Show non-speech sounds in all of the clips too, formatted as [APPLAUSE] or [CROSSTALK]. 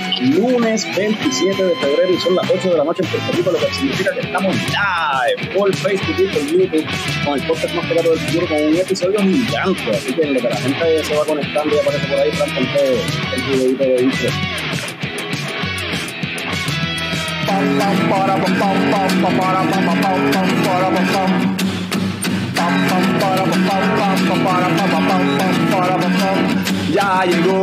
Lunes 27 de febrero y son las 8 de la noche en Puerto Rico, lo que significa que estamos live por Facebook y YouTube con el podcast más pegado del futuro con un episodio gigante. Así que en lo que la gente se va conectando y aparece por ahí, Fran, el videito de intro. Ya llegó,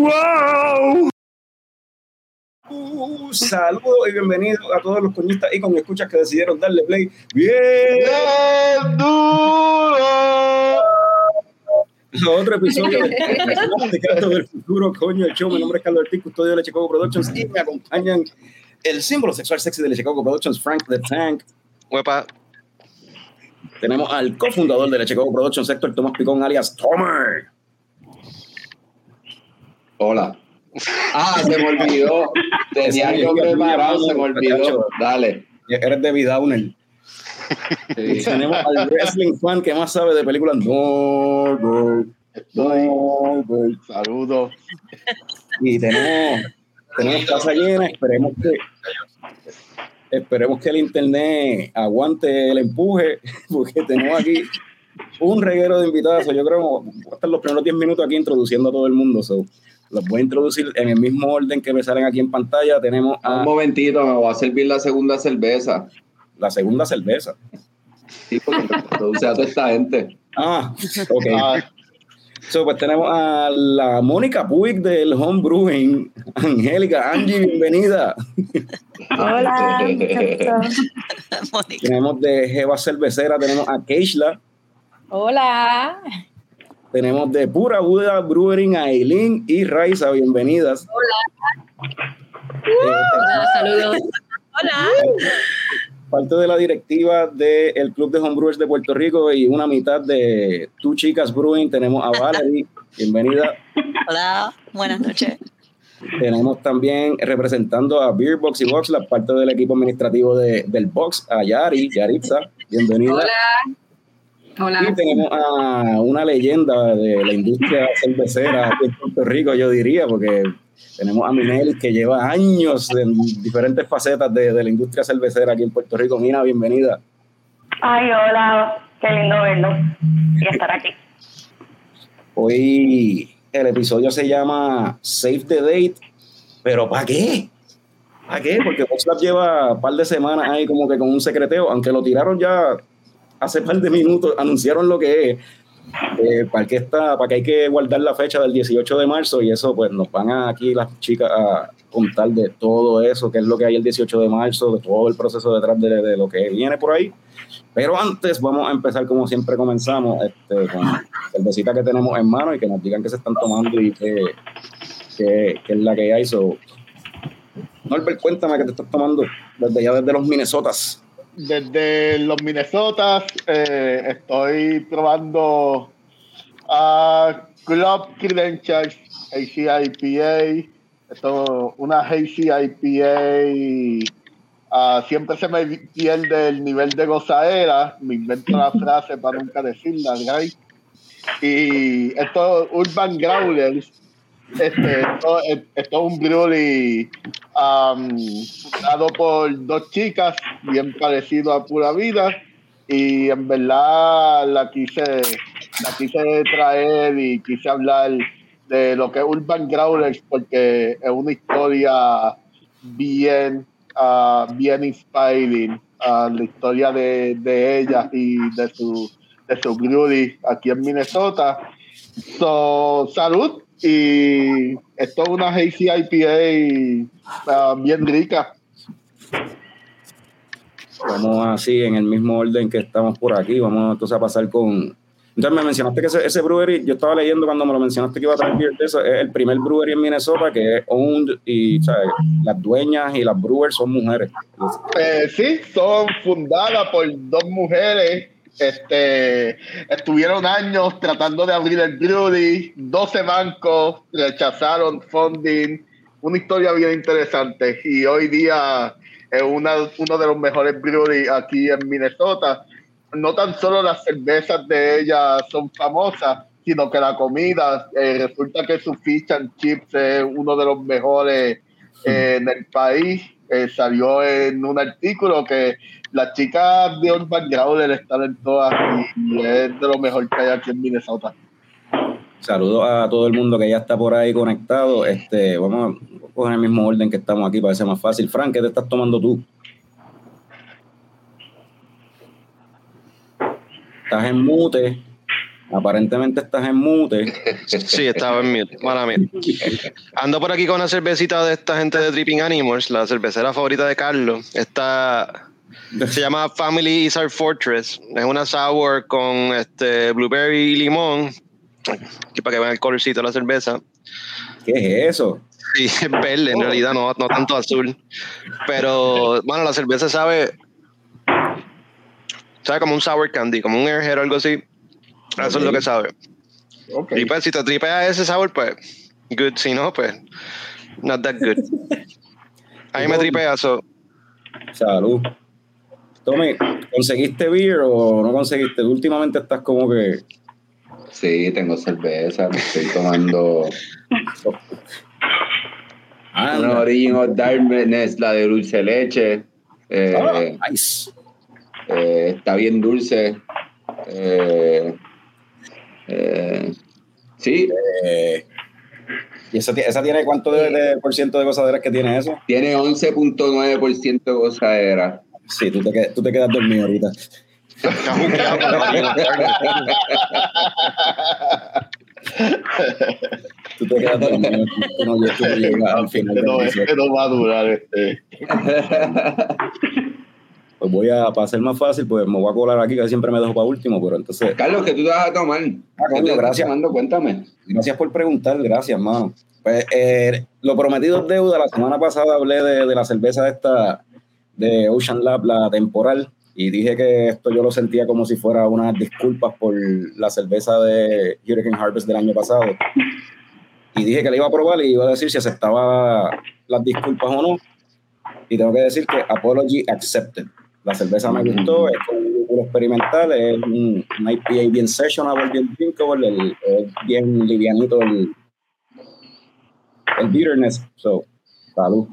¡Wow! Uh, saludos y bienvenidos a todos los coñistas y con escuchas que decidieron darle play. ¡Bien! ¡Bien duro! Otro episodio de del Futuro, coño, el show. Mi nombre es Carlos Ortiz, custodio de la Chicago Productions y me acompañan el símbolo sexual sexy de la Chicago Productions, Frank the Tank. Huepa. Tenemos al cofundador de la Chicago Productions, Héctor Tomás Picón, alias Tomer. Hola. Ah, se me olvidó. [LAUGHS] Tenía algo preparado, se me olvidó. Dale. Eres de Downer. Sí. Tenemos al wrestling fan que más sabe de películas. No, no, no, no. Saludos. Y tenemos, tenemos casa llena, esperemos que esperemos que el internet aguante el empuje, porque tenemos aquí un reguero de invitados. Yo creo que voy a estar los primeros 10 minutos aquí introduciendo a todo el mundo. So, los voy a introducir en el mismo orden que me salen aquí en pantalla. Tenemos Un a momentito, me voy a servir la segunda cerveza. la segunda cerveza. Sí, porque produce a toda esta gente. Ah, ok. So, pues tenemos a la Mónica Puig del Home Brewing. Angélica, Angie, bienvenida. Hola. [LAUGHS] Mónica. Tenemos de Jeva Cervecera, tenemos a Keishla. Hola. Tenemos de Pura Buda Brewing a Eileen y Raiza, bienvenidas. Hola, saludos. Hola. Parte de la directiva del Club de Homebrewers de Puerto Rico y una mitad de Two Chicas Brewing. Tenemos a Valerie, bienvenida. Hola. Buenas noches. Tenemos también representando a Beer Box y Box, la parte del equipo administrativo de- del Box, a Yari, Yaritza, bienvenida. Hola. Y Hola. tenemos a una leyenda de la industria cervecera aquí en Puerto Rico, yo diría, porque tenemos a Minelli que lleva años en diferentes facetas de, de la industria cervecera aquí en Puerto Rico. Mina, bienvenida. Ay, hola. Qué lindo verlo y estar aquí. Hoy el episodio se llama Save the Date, pero ¿para qué? ¿Para qué? Porque WhatsApp lleva un par de semanas ahí como que con un secreteo, aunque lo tiraron ya hace par de minutos, anunciaron lo que es. eh, para que está, para que hay que guardar la fecha del 18 de marzo y eso pues nos van a aquí las chicas a contar de todo eso, que es lo que hay el 18 de marzo, de todo el proceso detrás de, de lo que viene por ahí. Pero antes vamos a empezar como siempre comenzamos, este, con la cervecita que tenemos en mano y que nos digan que se están tomando y que, que, que es la que hay. So, Norbert, cuéntame que te estás tomando desde ya desde los Minnesotas. Desde los Minnesota eh, estoy probando a Club Credentials Hazy IPA. Esto, una Hazy IPA. ah, siempre se me pierde el nivel de gozadera. Me invento la frase para nunca decirla, ¿right? Y esto, Urban Growlers. Este, esto, esto es un brewery um, dado por dos chicas, bien parecido a Pura Vida, y en verdad la quise, la quise traer y quise hablar de lo que es Urban Growlers, porque es una historia bien, ah, bien inspiring, ah, la historia de, de ellas y de su, de su brewery aquí en Minnesota. So, salud y esto es una Hazy IPA ah, bien rica. Vamos así en el mismo orden que estamos por aquí. Vamos entonces a pasar con Entonces me mencionaste que ese, ese brewery, yo estaba leyendo cuando me lo mencionaste que iba a traer beer de eso, es el primer brewery en Minnesota que es owned y ¿sabes? las dueñas y las brewers son mujeres. Eh, sí, son fundadas por dos mujeres. Este, estuvieron años tratando de abrir el brewery, 12 bancos rechazaron funding, una historia bien interesante y hoy día es una, uno de los mejores breweries aquí en Minnesota. No tan solo las cervezas de ella son famosas, sino que la comida, eh, resulta que su fish and chips es uno de los mejores eh, en el país. Eh, salió en un artículo que las chicas de Urban Growler están en todas y, es de lo mejor que hay aquí en Minnesota. Saludos a todo el mundo que ya está por ahí conectado. Este, vamos a coger el mismo orden que estamos aquí para que más fácil. Frank, ¿qué te estás tomando tú? Estás en mute. Aparentemente estás en mute. [LAUGHS] Sí, estaba en mute. Mala mía. Ando por aquí con una cervecita de esta gente de Dripping Animals, la cervecera favorita de Carlos. Esta se [LAUGHS] llama Family is Our Fortress. Es una sour con este blueberry y limón. Aquí para que vean el colorcito de la cerveza. ¿Qué es eso? Sí, [LAUGHS] es verde, en realidad no, no tanto azul. Pero, bueno, la cerveza sabe. Sabe como un sour candy, como un airhead o algo así. Eso es lo que sabe. Ok. Y pues, si te tripea ese sabor, pues, good. Si no, pues, not that good. [LAUGHS] A mí me tripea eso. Salud. Tommy, ¿conseguiste beer o no conseguiste? Últimamente estás como que. Sí, tengo cerveza, me estoy tomando Ah, una Origin of Darkness, la de dulce leche. Eh, ah, nice. eh, está bien dulce. Eh, eh, sí, Eh, ¿Y esa, esa tiene cuánto de, de por ciento de gozaderas que tiene eso? tiene 11.9% de gozadera. Sí, tú te, tú te quedas dormido ahorita. Tú te quedas dormido. Tú no, tú no al final del No, es episodio. que no va a durar este. Pues voy a, para hacer más fácil, pues me voy a colar aquí, que siempre me dejo para último, pero entonces, Carlos, ¿qué tú te vas a tomar? Ah, ¿Qué coño, te estás gracias. tomando? Cuéntame. gracias por preguntar, gracias, mano. Pues eh, lo prometido es deuda. La semana pasada hablé de, de la cerveza esta de Ocean Lab, la temporal, y dije que esto yo lo sentía como si fuera unas disculpas por la cerveza de Hurricane Harvest del año pasado. Y dije que la iba a probar y iba a decir si aceptaba las disculpas o no. Y tengo que decir que Apology Accepted. La cerveza me gustó, es un lúpulo experimental, es un, un IPA bien sessionable, bien drinkable, el- es bien livianito el, el bitterness. So, salud.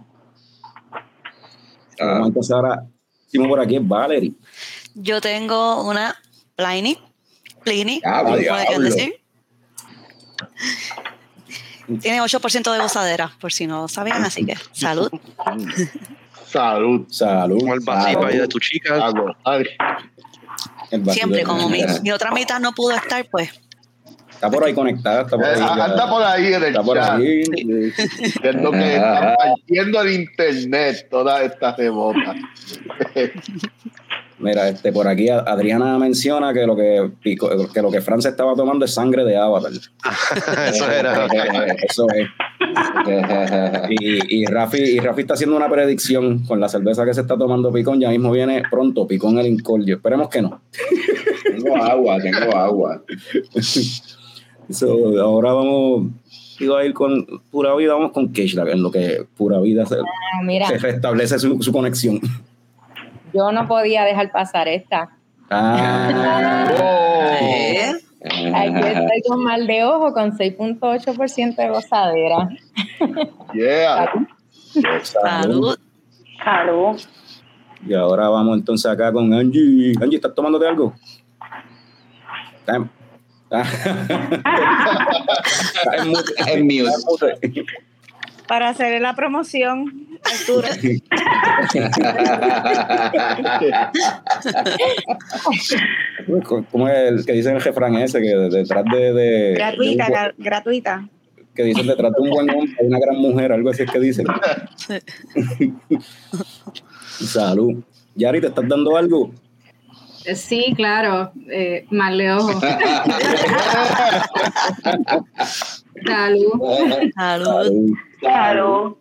Ah. Entonces ahora, hicimos por aquí es Valerie. Yo tengo una Pliny, Pliny, decir. Tiene 8% de gozadera, por si no sabían, así que salud. [LAUGHS] Salud. Salud. Como el vasito ahí de tu chica. Siempre, como mi, mi otra mitad no pudo estar, pues Está por ahí conectada, está por ahí. eh, ya. anda por ahí en el Está por ahí. Viendo [LAUGHS] que están partiendo el internet todas estas rebotas. [LAUGHS] Mira, este, por aquí Adriana menciona que lo que, pico- que lo que Fran se estaba tomando es sangre de Avatar. [LAUGHS] Eso era. Eso es. [LAUGHS] Y, y, Rafi, y Rafi está haciendo una predicción con la cerveza que se está tomando Picón. Ya mismo viene pronto Picón el Incordio. Esperemos que no. tengo agua, tengo agua. So, ahora vamos iba a ir con Pura Vida, vamos con Keishla, en lo que Pura Vida se, Ah, se restablece su, su conexión. Yo no podía dejar pasar esta. Ah, Oh, ¿eh? Aquí estoy con mal de ojo con 6.8% de gozadera. yeah. Salud. Salud. Y ahora vamos entonces acá con Angie. Angie, ¿estás tomándote algo? [LAUGHS] Está en mute. [LAUGHS] Para hacer la promoción, Arturo. ¿Cómo es el que dice el refrán ese? Que detrás de. de- gratuita, de un- gra- gratuita. que dicen detrás de un buen hombre hay una gran mujer, algo así es que dicen. [LAUGHS] Salud. Yari, ¿te estás dando algo? Sí, claro, eh, mal de ojo. [LAUGHS] Salud. [LAUGHS] Salud. Claro.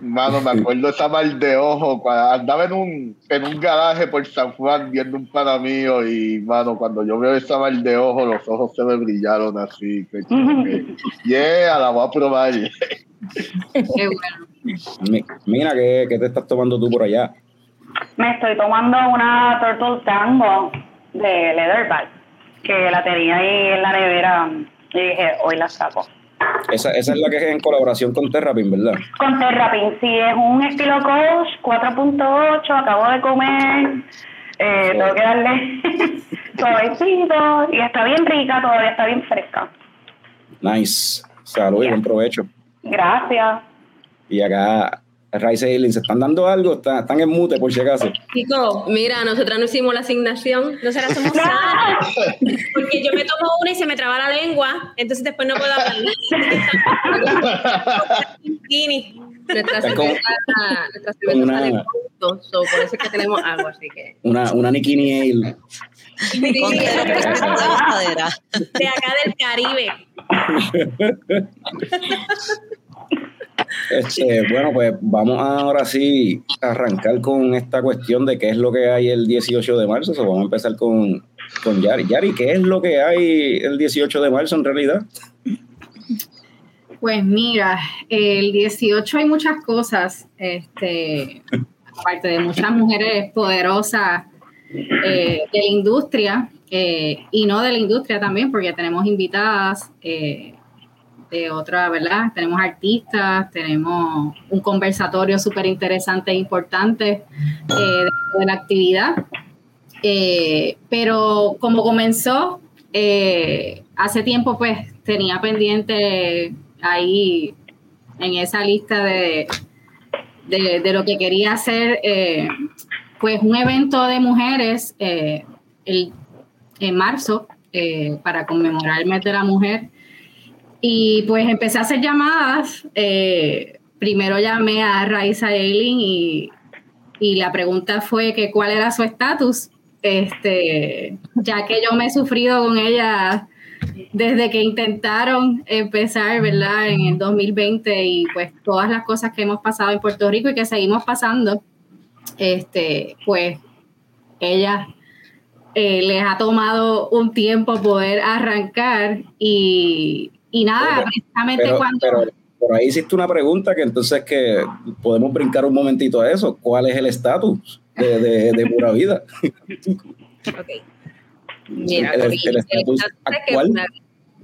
Mano, me acuerdo esa mal de ojo cuando andaba en un, en un garaje por San Juan viendo un pana mío y, mano, cuando yo veo esa mal de ojo, los ojos se me brillaron así. [LAUGHS] Que, yeah, la voy a probar. Qué bueno. Mi- Mira, ¿qué, qué te estás tomando tú por allá? Me estoy tomando una Turtle Tango de Leatherback, que la tenía ahí en la nevera y dije, hoy la saco. Esa, esa es la que es en colaboración con Terrapin, ¿verdad? Con Terrapin, sí, es un estilo coach 4.8, acabo de comer, eh, tengo que darle [LAUGHS] suavecito y está bien rica, todavía está bien fresca. Nice. Salud y buen provecho. Gracias. Y acá, Rice Aileen, ¿se están dando algo? ¿Están, están en mute, por si acaso. Chicos, mira, nosotras no hicimos la asignación. Nosotras somos [LAUGHS] sanas, porque yo me tomo una y se me traba la lengua, entonces después no puedo hablar. Bikini. [LAUGHS] Nuestra cerveza, nuestra cerveza una- sale pronto, so, por eso es que tenemos agua, así que. Una, una Nikini Ale. Sí, Con 0% de gozadera. De acá del Caribe. [LAUGHS] Este, bueno, pues vamos ahora sí a arrancar con esta cuestión de qué es lo que hay el 18 de marzo. Vamos a empezar con, con Yari. Yari, ¿qué es lo que hay el 18 de marzo en realidad? Pues mira, el 18 hay muchas cosas, este, aparte de muchas mujeres poderosas eh, de la industria eh, y no de la industria también, porque tenemos invitadas eh, de otra, ¿verdad? Tenemos artistas, tenemos un conversatorio súper interesante e importante eh, de la actividad. Eh, pero como comenzó, eh, hace tiempo pues tenía pendiente ahí en esa lista de, de, de lo que quería hacer, pues un evento de mujeres el, en marzo para conmemorar el mes de la mujer. Y pues empecé a hacer llamadas. eh, primero llamé a Raiza Eileen y, y la pregunta fue que cuál era su estatus, este, ya que yo me he sufrido con ella desde que intentaron empezar, ¿verdad? En el 2020 y pues todas las cosas que hemos pasado en Puerto Rico y que seguimos pasando, este, pues ella eh, les ha tomado un tiempo poder arrancar y, y nada, Pero- precisamente Pero, cuando... pero por ahí hiciste una pregunta que entonces que podemos brincar un momentito a eso. ¿Cuál es el estatus de, de, de Pura Vida? [LAUGHS] Ok. Mira, El- el Corillo, el estatus actual. Pura-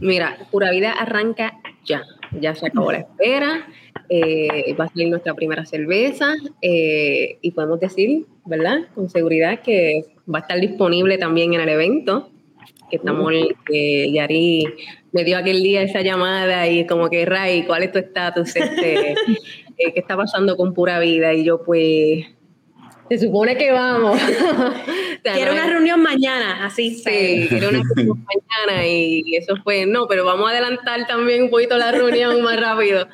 mira, Pura Vida arranca ya. Ya se acabó la espera. eh, va a salir nuestra primera cerveza. eh, y podemos decir, ¿verdad? Con seguridad que va a estar disponible también en el evento. Que estamos, que Yari me dio aquel día esa llamada y como que, Ray, ¿cuál es tu estatus? Este, [LAUGHS] eh, ¿Qué está pasando con Pura Vida? Y yo, pues, se supone que vamos. [LAUGHS] O sea, Quiero no una reunión mañana, así. Sí, quiero una reunión [LAUGHS] mañana y eso fue, no, pero vamos a adelantar también un poquito la reunión más rápido.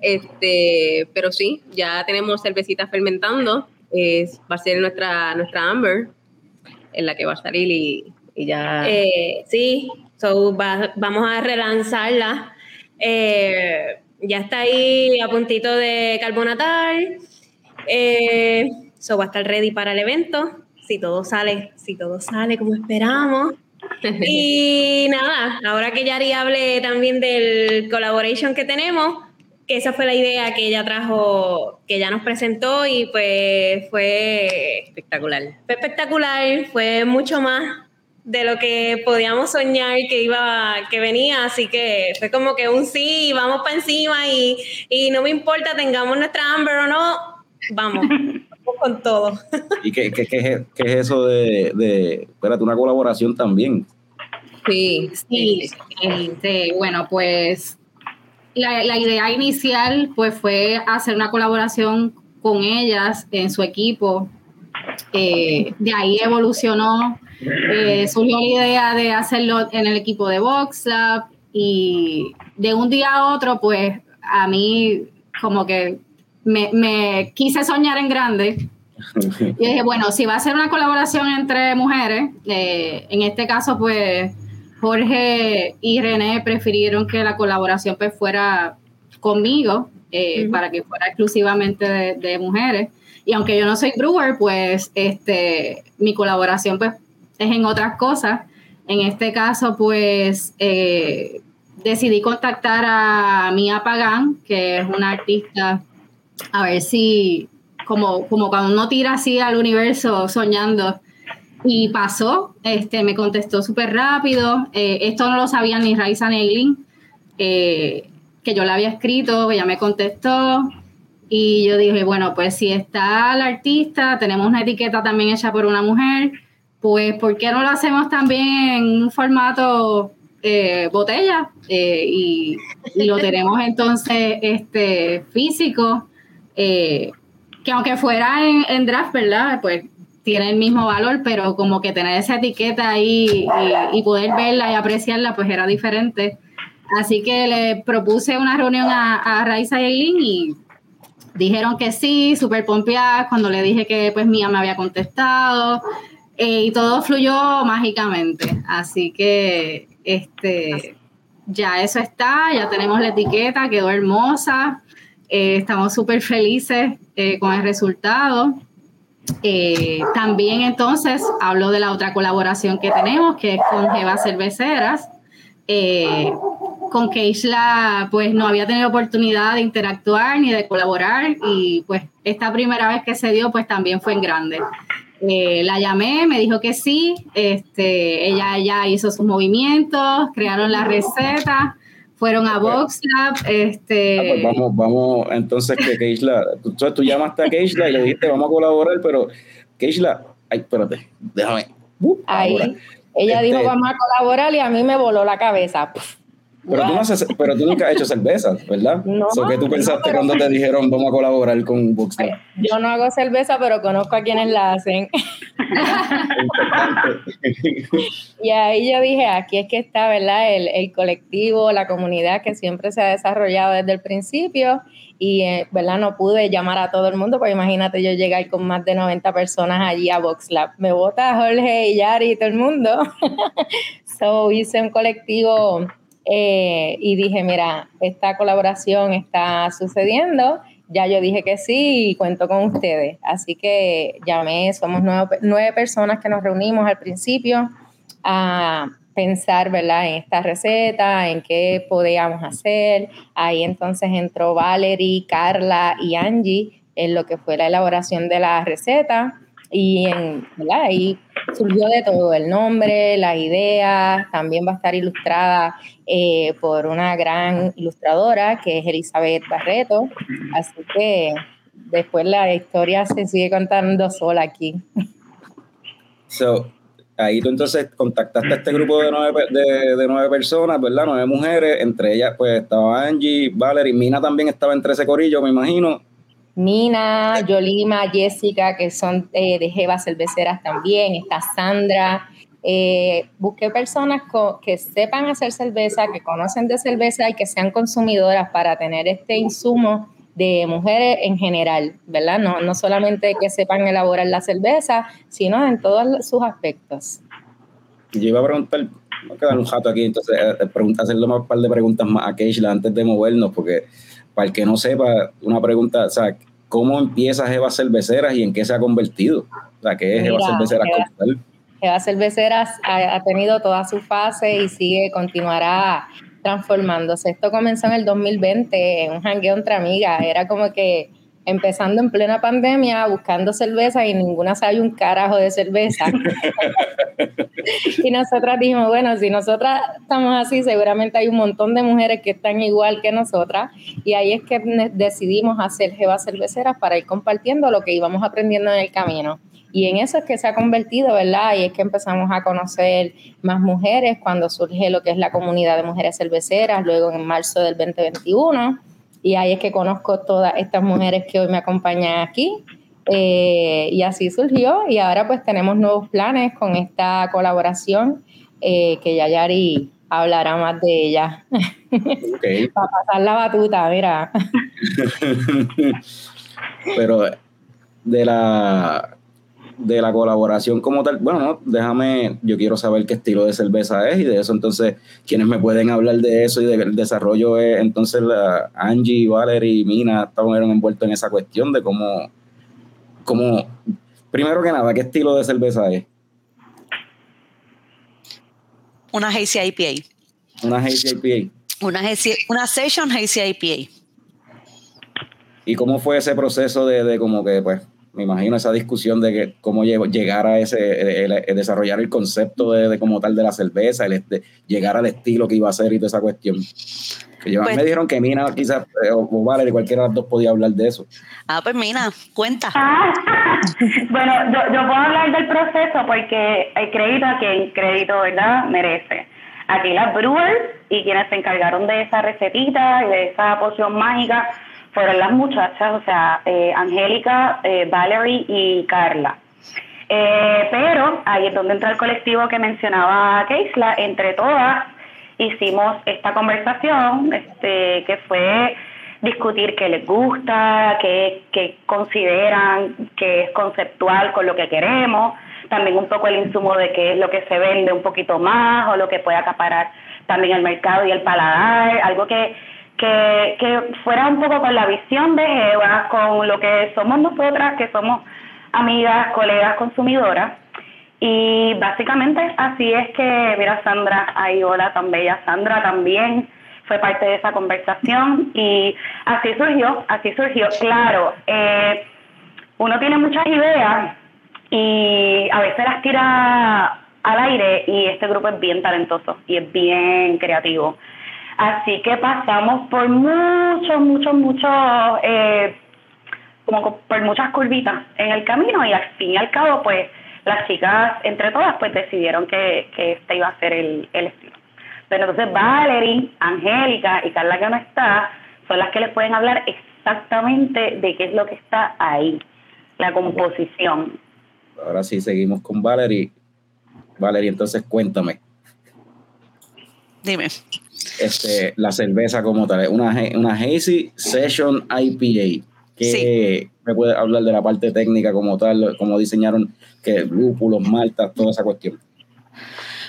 Este, pero sí, ya tenemos cervecitas fermentando, es, va a ser nuestra, nuestra Amber, en la que va a salir y, y ya... Eh, sí, so, va- vamos a relanzarla. Eh, ya está ahí a puntito de carbonatar. Eh, so va a estar ready para el evento. Si todo sale, si todo sale como esperamos. [LAUGHS] Y nada, ahora que Yari hable también del collaboration que tenemos, que esa fue la idea que ella trajo, que ella nos presentó y pues fue espectacular. fue espectacular, fue mucho más de lo que podíamos soñar que iba, que venía, así que fue como que un sí, vamos para encima y, y no me importa, tengamos nuestra Amber o no, vamos, [LAUGHS] vamos con todo. ¿Y qué, qué, qué es, qué es eso de, de, espérate, una colaboración también? Sí, Sí, este, bueno, pues la, la idea inicial pues fue hacer una colaboración con ellas en su equipo. Eh, de ahí evolucionó, eh, surgió la idea de hacerlo en el equipo de VoxLab y de un día a otro pues a mí como que me, me quise soñar en grande [LAUGHS] Y dije, bueno, si va a ser una colaboración entre mujeres, eh, en este caso, pues Jorge y René prefirieron que la colaboración pues fuera conmigo, eh, para que fuera exclusivamente de, de mujeres. Y aunque yo no soy brewer, pues este, mi colaboración pues es en otras cosas. En este caso, pues eh, decidí contactar a Mia Pagán, que es una artista, a ver si, como, como cuando uno tira así al universo soñando, y pasó, este, me contestó súper rápido. Eh, esto no lo sabía ni Raisa ni eh, que yo le había escrito, ella me contestó. Y yo dije, bueno, pues si está la artista, tenemos una etiqueta también hecha por una mujer, pues ¿por qué no lo hacemos también en un formato eh, botella? Eh, y, lo tenemos entonces este, físico, eh, que aunque fuera en, draft, ¿verdad? Pues tiene el mismo valor, pero como que tener esa etiqueta ahí y, y poder verla y apreciarla, pues era diferente. Así que le propuse una reunión a, a Raiza y Eileen y dijeron que sí, súper pompeadas, cuando le dije que pues Mía me había contestado eh, y todo fluyó mágicamente. Así que este, ya eso está, ya tenemos la etiqueta, quedó hermosa, eh, estamos súper felices eh, con el resultado. también entonces hablo de la otra colaboración que tenemos, que es con Jeva Cerveceras. con Keishla pues no había tenido oportunidad de interactuar ni de colaborar y pues esta primera vez que se dio pues también fue en grande. Eh, la llamé, me dijo que sí, este, ella ya hizo sus movimientos, crearon la receta, fueron a VoxLab. Este... Ah, pues vamos, vamos, entonces que Keishla, tú, tú llamaste a Keishla y le dijiste vamos a colaborar, pero Keishla, ay, espérate, déjame. Uh, Ahí, ella dijo Este- vamos a colaborar y a mí me voló la cabeza. Puf. Pero tú, no haces- pero tú nunca has hecho cervezas, ¿verdad? [LAUGHS] No, So, ¿Qué tú no, pensaste pero- cuando te dijeron vamos a colaborar con Boxlab? Yo no hago cerveza, pero conozco a quienes la hacen. [LAUGHS] Y ahí yo dije, aquí es que está, ¿verdad? El, el colectivo, la comunidad que siempre se ha desarrollado desde el principio y, eh, ¿verdad? No pude llamar a todo el mundo, porque imagínate yo llegar con más de 90 personas allí a VoxLab. Me vota Jorge y Yari y todo el mundo. [LAUGHS] so hice un colectivo eh, y dije, mira, esta colaboración está sucediendo. Ya yo dije que sí y cuento con ustedes. Así que llamé, somos nueve, nueve personas que nos reunimos al principio a pensar, ¿verdad? En esta receta, en qué podíamos hacer. Ahí entonces entró Valerie, Carla y Angie en lo que fue la elaboración de la receta. Y en, ahí surgió de todo, el nombre, las ideas, también va a estar ilustrada eh, por una gran ilustradora que es Elizabeth Barreto. Así que después la historia se sigue contando sola aquí. So, ahí tú entonces contactaste a este grupo de nueve, de, de nueve personas, ¿verdad? Nueve mujeres, entre ellas pues estaba Angie, Valerie, Mina también estaba entre ese corillo, me imagino. Nina, Yolima, Jessica, que son eh, de Jeva Cerveceras también, está Sandra. Eh, busqué personas que sepan hacer cerveza, que conocen de cerveza y que sean consumidoras para tener este insumo de mujeres en general, ¿verdad? No, no solamente que sepan elaborar la cerveza, sino en todos sus aspectos. Yo iba a preguntar, voy a quedar un jato aquí, entonces eh, pregunta, hacerle un par de preguntas más a Keishla antes de movernos, porque para el que no sepa, una pregunta, o sea, ¿cómo empieza Jeva Cerveceras y en qué se ha convertido? O sea, ¿qué es Jeva Cerveceras Jeva- como tal? Jeva Cerveceras ha, ha tenido toda su fase y sigue, continuará transformándose. Esto comenzó en el 2020, en un jangueo entre amigas. Era como que empezando en plena pandemia, buscando cerveza y ninguna sabía un carajo de cerveza. [LAUGHS] y nosotras dijimos, bueno, si nosotras estamos así, seguramente hay un montón de mujeres que están igual que nosotras. Y ahí es que decidimos hacer Jeva Cerveceras para ir compartiendo lo que íbamos aprendiendo en el camino. Y en eso es que se ha convertido, ¿verdad? Y es que empezamos a conocer más mujeres cuando surge lo que es la comunidad de mujeres cerveceras, luego en marzo del 2021. Y ahí es que conozco todas estas mujeres que hoy me acompañan aquí. Eh, y así surgió. Y ahora pues tenemos nuevos planes con esta colaboración eh, que ya Yari hablará más de ella. [LAUGHS] Para pasar la batuta, mira. [LAUGHS] Pero de la de la colaboración como tal, bueno, no, déjame, yo quiero saber qué estilo de cerveza es y de eso entonces, quienes me pueden hablar de eso y del desarrollo es entonces la Angie, Valerie y Mina estaban envueltos en esa cuestión de cómo, cómo, primero que nada, qué estilo de cerveza es. Una Hazy IPA. Una Hazy IPA. Una, hazy- una Session Hazy IPA. ¿Y cómo fue ese proceso de, de como que, pues, me imagino esa discusión de que cómo llegó- llegar a ese, el- el desarrollar el concepto de, de como tal de la cerveza, el, de llegar al estilo que iba a ser y toda esa cuestión? Que yo- Pues- me dijeron que Mina quizás, eh, o, o Valerie, cualquiera de las dos podía hablar de eso. Ah, pues Mina, cuenta. [LAUGHS] Bueno, yo, yo puedo hablar del proceso porque hay crédito a quien crédito, ¿verdad?, merece. Aquí las brewers y quienes se encargaron de esa recetita y de esa poción mágica fueron las muchachas, o sea, eh, Angélica, eh, Valerie y Carla. Eh, pero ahí es donde entra el colectivo que mencionaba Keisla, entre todas hicimos esta conversación, este, que fue discutir qué les gusta, qué, qué consideran que es conceptual con lo que queremos, también un poco el insumo de qué es lo que se vende un poquito más o lo que puede acaparar también el mercado y el paladar, algo que, que, que fuera un poco con la visión de Eva, con lo que somos nosotras, que somos amigas, colegas, consumidoras. Y básicamente así es que, mira Sandra, ahí hola tan bella, Sandra también fue parte de esa conversación y así surgió, así surgió. Claro, eh, uno tiene muchas ideas y a veces las tira al aire y este grupo es bien talentoso y es bien creativo. Así que pasamos por muchos, muchos, muchos, eh, como co- por muchas curvitas en el camino y al fin y al cabo, pues las chicas, entre todas, pues decidieron que, que este iba a ser el, el estilo. Pero entonces Valerie, Angélica y Carla que no está, son las que les pueden hablar exactamente de qué es lo que está ahí, la composición. Ahora sí, seguimos con Valerie. Valerie, entonces cuéntame, Dime. Este, la cerveza como tal, una, una Hazy Session IPA. que me puede hablar de la parte técnica como tal, cómo diseñaron que lúpulos, maltas, toda esa cuestión?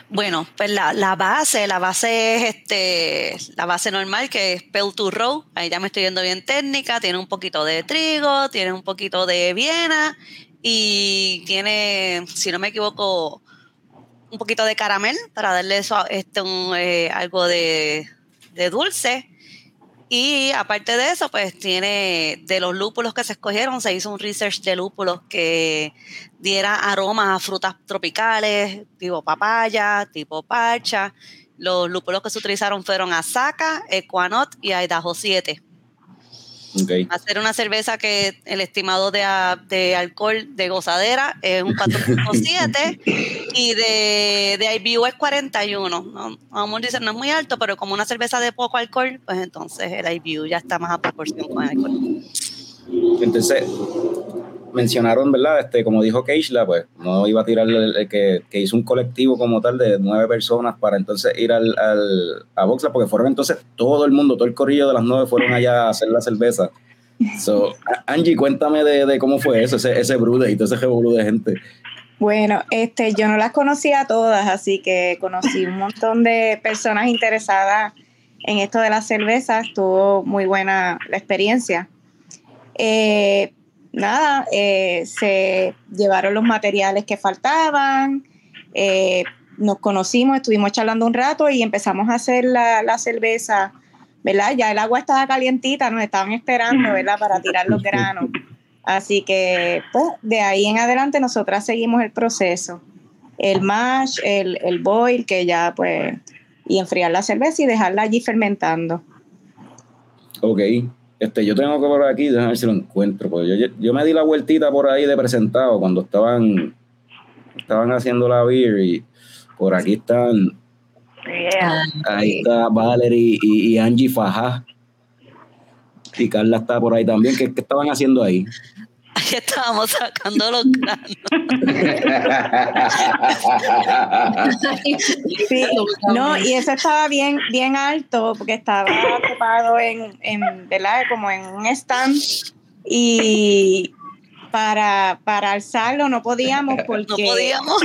Bueno, pues la, la base, la base es este, la base normal que es Pale to Row. Ahí ya me estoy yendo bien técnica. Tiene un poquito de trigo, tiene un poquito de Viena y tiene, si no me equivoco, un poquito de caramel para darle eso, este, eh, algo de, de dulce. Y aparte de eso, pues tiene de los lúpulos que se escogieron, se hizo un research de lúpulos que diera aromas a frutas tropicales, tipo papaya, tipo parcha. Los lúpulos que se utilizaron fueron Asaka, Equanot y Idaho 7. Okay. Ser una cerveza que el estimado de, de alcohol de gozadera es un 4.7 y de, de IBU es 41. ¿no? Vamos a decir, no es muy alto, pero como una cerveza de poco alcohol, pues entonces el IBU ya está más a proporción con el alcohol. Entonces, mencionaron, ¿verdad? Este, como dijo Keishla, pues no iba a tirar el, que, que hizo un colectivo como tal de nueve personas para entonces ir al, al, a Voxla, porque fueron entonces todo el mundo, todo el corrillo de las nueve fueron allá a hacer la cerveza. So, Angie, cuéntame de, de cómo fue eso, ese, ese brude y todo ese revolú de gente. Bueno, este, yo no las conocía todas, así que conocí un montón de personas interesadas en esto de las cervezas. Estuvo muy buena la experiencia. Eh, nada, eh, se llevaron los materiales que faltaban, eh, nos conocimos, estuvimos charlando un rato y empezamos a hacer la, la cerveza, ¿verdad? Ya el agua estaba calientita, nos estaban esperando, ¿verdad? Para tirar los granos. Así que, pues, de ahí en adelante nosotras seguimos el proceso. El mash, el, el boil, que ya, pues, y enfriar la cerveza y dejarla allí fermentando. Ok. Este, yo tengo que por aquí, déjame ver si lo encuentro. Porque yo, yo me di la vueltita por ahí de presentado cuando estaban, estaban haciendo la beer y por aquí están, Yeah. ahí está Valerie y, y Angie Fajá. Y Carla está por ahí también. ¿Qué, qué estaban haciendo ahí? [LAUGHS] Ahí estábamos sacando los granos. [LAUGHS] Sí, no, y eso estaba bien, bien alto porque estaba ocupado en, en, ¿verdad? Como en un stand y para, para alzarlo no podíamos porque No podíamos.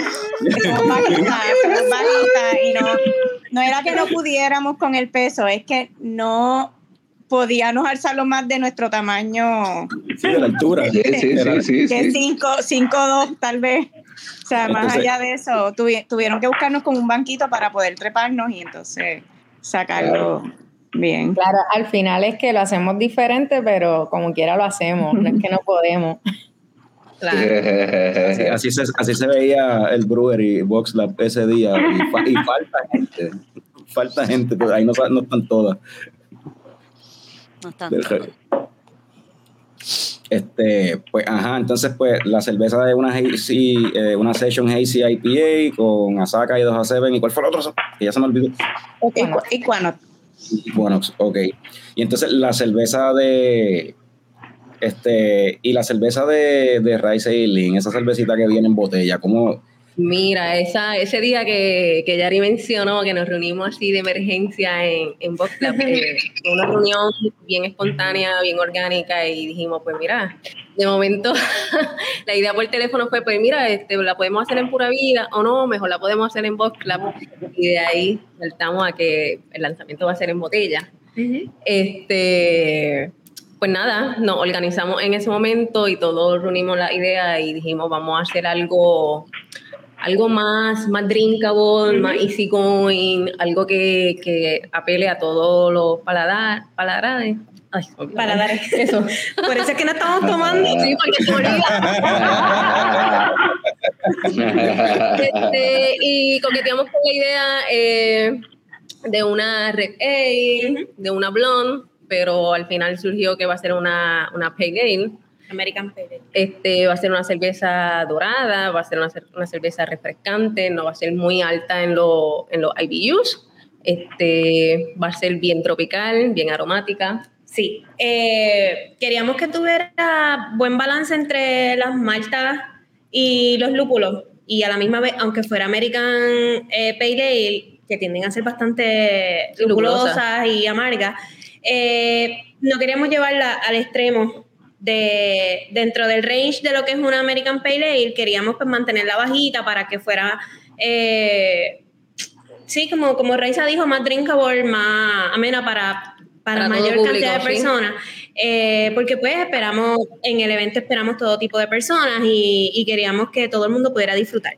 y no era que no pudiéramos con el peso, es que no podíamos alzarlo más de nuestro tamaño, Sí, de la altura. Sí, sí, sí, sí, que sí. 5'2 tal vez. O sea, más allá de eso, tuvi- tuvieron que buscarnos con un banquito para poder treparnos y entonces sacarlo bien. Claro, al final es que lo hacemos diferente, pero como quiera lo hacemos, no es que no podemos. [LAUGHS] Así, así se, así se veía el Brewer y Box Lab ese día. Y, fa- y falta gente. Falta gente, pero ahí no, no están todas. No están del Este, pues, ajá, entonces, pues, la cerveza de una hazy, eh, una Session Hazy IPA con Asaka y 2A7, ¿y cuál fue el otro? Que ya se me olvidó. Equa- Equinox. Equinox, ok. Y entonces la cerveza de, este, y la cerveza de, de Rice Ailing, esa cervecita que viene en botella, ¿cómo? Mira, esa, ese día que, que Yari mencionó que nos reunimos así de emergencia en, en Box Club, eh, [LAUGHS] una reunión bien espontánea, bien orgánica y dijimos, pues mira, de momento [LAUGHS] la idea por teléfono fue, pues mira, este, la podemos hacer en pura vida o no, mejor la podemos hacer en Box Club. Y de ahí saltamos a que el lanzamiento va a ser en botella. Este, pues nada, nos organizamos en ese momento y todos reunimos la idea y dijimos, vamos a hacer algo algo más, más drinkable, más easy going, algo que, que apele a todos los paladar, paladares. Ay. Paladares. [LAUGHS] Eso. Por eso es que no estamos tomando. Sí, porque se me olvida. [LAUGHS] Este, y coqueteamos con la idea eh, de una red ale, de una blonde, pero al final surgió que va a ser una, una pale ale. American Pale Ale. Este, va a ser una cerveza dorada, va a ser una, una cerveza refrescante, no va a ser muy alta en, lo- en los IBUs. Este, va a ser bien tropical, bien aromática. Sí, eh, queríamos que tuviera buen balance entre las maltas y los lúpulos. Y a la misma vez, aunque fuera American eh, Pale Ale, que tienden a ser bastante Lupulosas. lupulosas y amargas, eh, no queríamos llevarla al extremo de dentro del range de lo que es una American Pale Ale, queríamos pues mantenerla bajita para que fuera eh, sí, como, como Raiza dijo, más drinkable, más amena para, para, mayor público, cantidad de sí. personas. Eh, porque pues esperamos, en el evento esperamos todo tipo de personas y, y queríamos que todo el mundo pudiera disfrutar.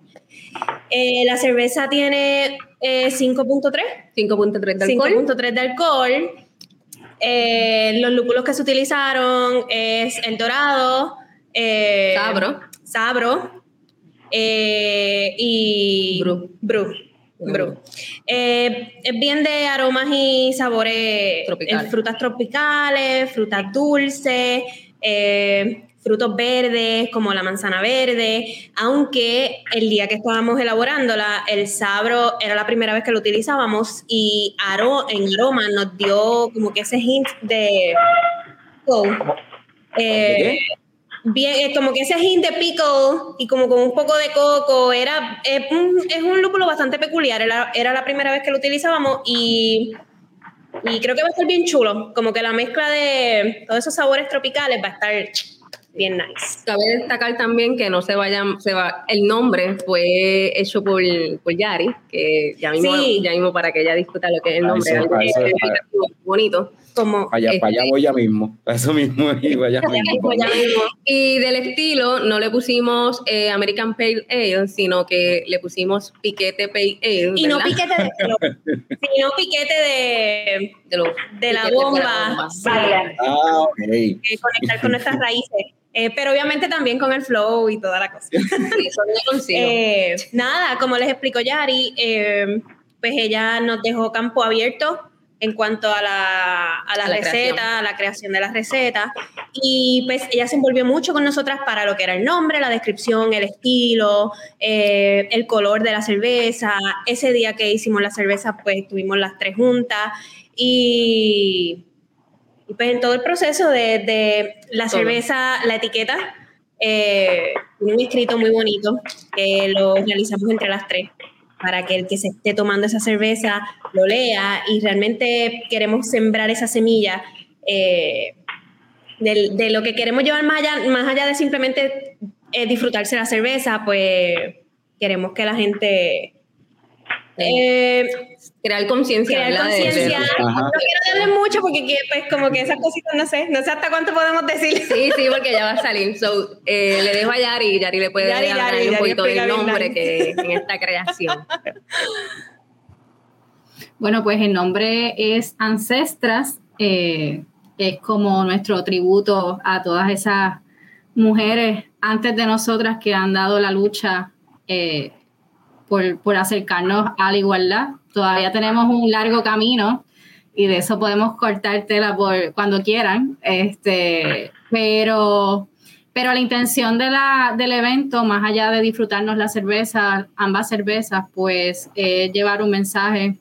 Eh, la cerveza tiene eh, 5.3. 5.3 de alcohol. 5.3 de alcohol. Eh, los lúpulos que se utilizaron es el dorado, eh, Sabro. sabro eh, y Bru. Bru. Bru. Es bien de aromas y sabores, Tropicales. frutas tropicales, frutas dulces, frutos verdes como la manzana verde, aunque el día que estábamos elaborándola, el sabro era la primera vez que lo utilizábamos y aro, en aroma nos dio como que ese hint de... oh, eh, bien, eh, como que ese hint de pickle y como con un poco de coco, era, eh, un- es un lúpulo bastante peculiar, era, era la primera vez que lo utilizábamos y, y creo que va a estar bien chulo, como que la mezcla de todos esos sabores tropicales va a estar bien nice. Cabe destacar también que no se vayan, se va, el nombre fue hecho por, por Yari, que ya mismo, Sí. ya mismo para que ella disfruta lo que es el nombre, algo ahí se- que- bonito. Como Para allá, Este- para allá voy ya mismo. Eso mismo, [LAUGHS] mismo. ya mismo. Y del estilo no le pusimos eh, American Pale Ale, sino que le pusimos Piquete Pale Ale. Y no piquete de, [LAUGHS] sino piquete de, de, los de la bomba. Sí. Vaya. Ah, ok. eh, conectar con nuestras raíces. Eh, pero obviamente también con el flow y toda la cosa. Sí, eso. [LAUGHS] Eh, nada, como les explicó Yari, eh, pues ella nos dejó campo abierto en cuanto a la, a la A la receta, creación. a la creación de las recetas. Y pues ella se envolvió mucho con nosotras para lo que era el nombre, la descripción, el estilo, eh, el color de la cerveza. Ese día que hicimos la cerveza, pues estuvimos las tres juntas. Y, y pues en todo el proceso de, de la Todo. cerveza, la etiqueta, eh, un escrito muy bonito que lo realizamos entre las tres para que el que se esté tomando esa cerveza lo lea y realmente queremos sembrar esa semilla eh, del- de lo que queremos llevar más allá, más allá de simplemente eh, disfrutarse la cerveza, pues queremos que la gente eh, Crear conciencia. crear conciencia. No quiero darle mucho porque que, pues como que esas cositas no sé, no sé hasta cuánto podemos decir. Sí, sí, porque ya va a salir. So, eh, le dejo a Yari, Yari le puede Yari, hablar Yari, un Yari poquito del nombre que en esta creación. [LAUGHS] Bueno, pues el nombre es Ancestras, eh, es como nuestro tributo a todas esas mujeres antes de nosotras que han dado la lucha eh, por, por acercarnos a la igualdad. Todavía tenemos un largo camino y de eso podemos cortar tela por cuando quieran. Este, pero, pero la intención de la, del evento, más allá de disfrutarnos la cerveza, ambas cervezas, pues es llevar un mensaje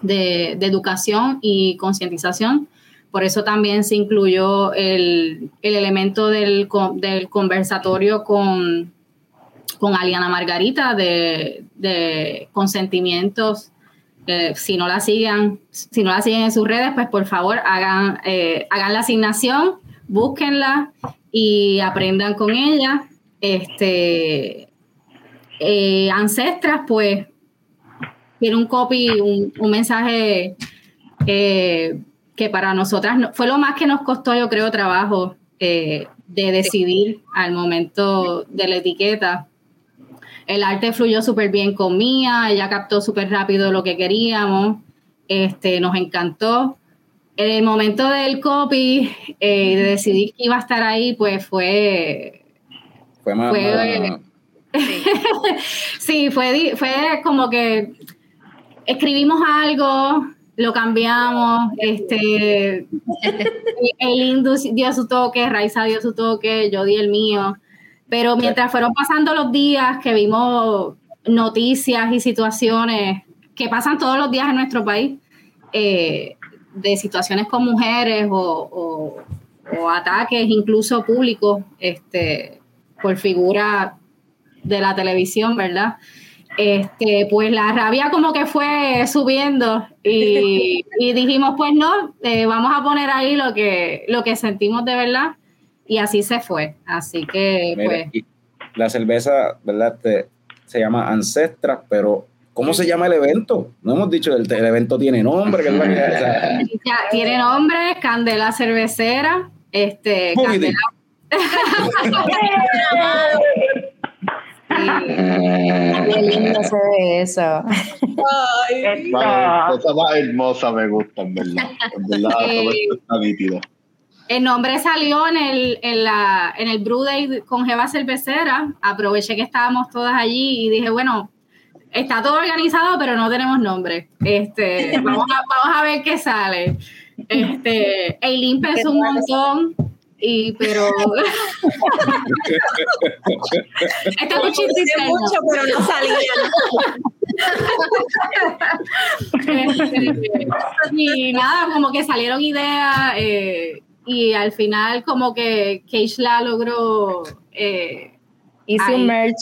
de, de educación y concientización. Por eso también se incluyó el, el elemento del, del conversatorio con, con Aliana Margarita de, consentimientos. Eh, si no la sigan, si no la siguen en sus redes, pues por favor hagan, eh, hagan la asignación, búsquenla y aprendan con ella. Este, eh, Ancestras, pues tiene un copy, un, un mensaje eh, que para nosotras no- fue lo más que nos costó, yo creo, trabajo eh, de decidir al momento de la etiqueta. El arte fluyó súper bien con Mía, ella captó súper rápido lo que queríamos, este, nos encantó. En el momento del copy, eh, de decidir que iba a estar ahí, pues fue, Fue más. Fue- más- [LAUGHS] Sí, fue, fue como que escribimos algo, lo cambiamos, este, el Indus dio su toque, Raiza dio su toque, yo di el mío, pero mientras fueron pasando los días que vimos noticias y situaciones que pasan todos los días en nuestro país, eh, de situaciones con mujeres o, o- o ataques incluso públicos este, por figuras de la televisión, ¿verdad? Este, pues la rabia como que fue subiendo y, [LAUGHS] y dijimos, pues no, eh, vamos a poner ahí lo que, lo que sentimos de verdad y así se fue. Así que Mira, pues la cerveza, ¿verdad? Te- se llama Ancestras, pero ¿cómo se llama el evento? No hemos dicho, el, el evento tiene nombre, que es la que- ya tiene nombre, Candela Cervecera, este. Candela. [LAUGHS] Qué lindo se ve eso. Vale, cosa más hermosa me gusta, en verdad. En verdad, todo esto está nítido. El nombre salió en el, en la, en el Brew Day con Jeva Cervecera. Aproveché que estábamos todas allí y dije, bueno, está todo organizado, pero no tenemos nombre. Este, [LAUGHS] vamos, a, vamos a ver qué sale. Este, Eileen pensó un montón, y, pero. [LAUGHS] Esto es mucho, pero no Este, y nada, como que salieron ideas eh, y al final como que Keishla logró eh, Hice Ahí. un merch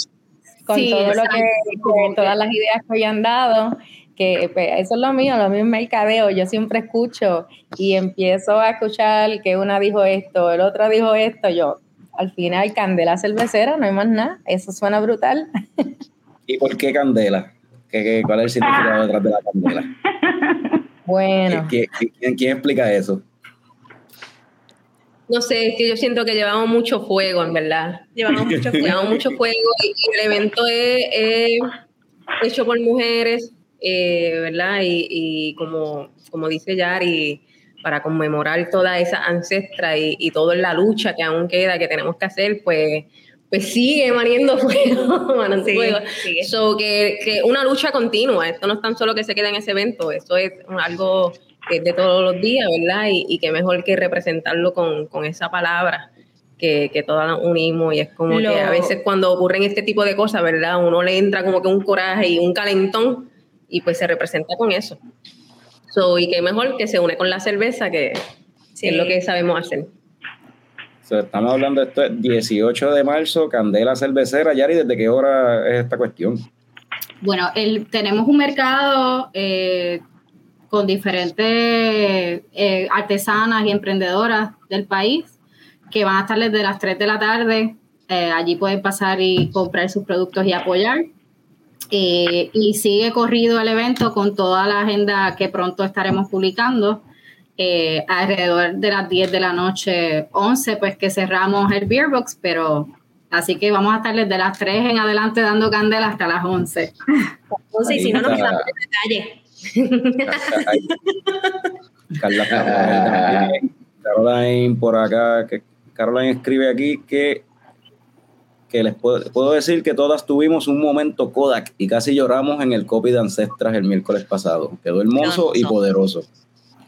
con Sí, todo lo exacto, que, que- todas las ideas que hoy han dado, que pues, eso es lo mío, lo mío es mercadeo, yo siempre escucho y empiezo a escuchar que una dijo esto, el otro dijo esto, yo al final candela cervecera, no hay más nada, eso suena brutal. ¿Y por qué candela? ¿Qué, qué, cuál es el significado detrás de la candela? [LAUGHS] Bueno, ¿Qui- qui- quién, quién explica eso? No sé, es que yo siento que llevamos mucho fuego, en verdad. Llevamos [LAUGHS] mucho fuego. Llevamos mucho fuego y, y el evento es, es hecho por mujeres, eh, ¿verdad? Y, y como, como dice Yari, para conmemorar toda esa ancestra y, y toda la lucha que aún queda, que tenemos que hacer, pues, pues sigue maniendo [LAUGHS] fuego, Sigue, fuego. sigue. So, que, que una lucha continua, esto no es tan solo que se queda en ese evento, esto es algo que es de todos los días, ¿verdad? Y, y que mejor que representarlo con, con esa palabra que, que todas nos unimos y es como Lo- que a veces cuando ocurren este tipo de cosas, ¿verdad? Uno le entra como que un coraje y un calentón y pues se representa con eso. So, y que mejor que se une con la cerveza, que, que es lo que sabemos hacer. O sea, estamos hablando de esto, es 18 de marzo, Candela Cervecera. Yari, ¿desde qué hora es esta cuestión? Bueno, el, tenemos un mercado eh, con diferentes eh, artesanas y emprendedoras del país que van a estar desde las 3 de la tarde. Eh, allí pueden pasar y comprar sus productos y apoyar. Eh, y sigue corrido el evento con toda la agenda que pronto estaremos publicando. Eh, alrededor de las 10 de la noche, 11, pues que cerramos el Beer Box, pero así que vamos a estar desde las 3 en adelante dando candela hasta las 11. 11 y si no, nos quedamos en la calle. [LAUGHS] Carla Caroline, Caroline por acá, que Caroline escribe aquí que, que les puedo, puedo decir que todas tuvimos un momento Kodak y casi lloramos en el copy de Ancestras el miércoles pasado. Quedó hermoso y poderoso.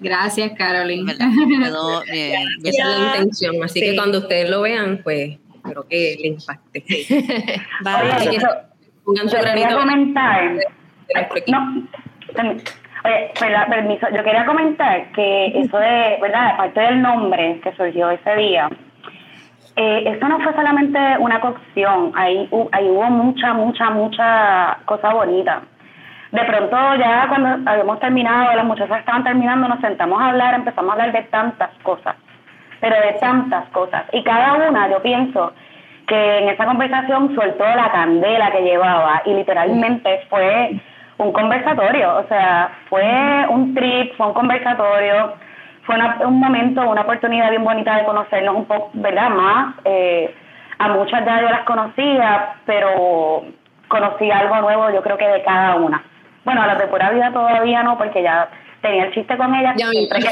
Gracias, Caroline. Quedó bien. Esa es la intención. Así que Sí. cuando ustedes lo vean, pues espero que le impacte. Vale. [LAUGHS] Que pongan su granito comentar. No, oye, perla- permiso, yo quería comentar que eso de, ¿verdad? Aparte del nombre que surgió ese día, eh, esto no fue solamente una cocción, ahí, ahí hubo mucha, mucha, mucha cosa bonita. De pronto ya cuando habíamos terminado, las muchachas estaban terminando, nos sentamos a hablar, empezamos a hablar de tantas cosas, pero de tantas cosas. Y cada una, yo pienso que en esa conversación soltó la candela que llevaba y literalmente fue un conversatorio, o sea, fue un trip, fue un conversatorio, fue una- un momento, una oportunidad bien bonita de conocernos un poco, ¿verdad? Más, eh, a muchas ya yo las conocía, pero conocí algo nuevo yo creo que de cada una. Bueno, a las de pura vida todavía no, porque ya tenía el chiste con ellas, Ya siempre que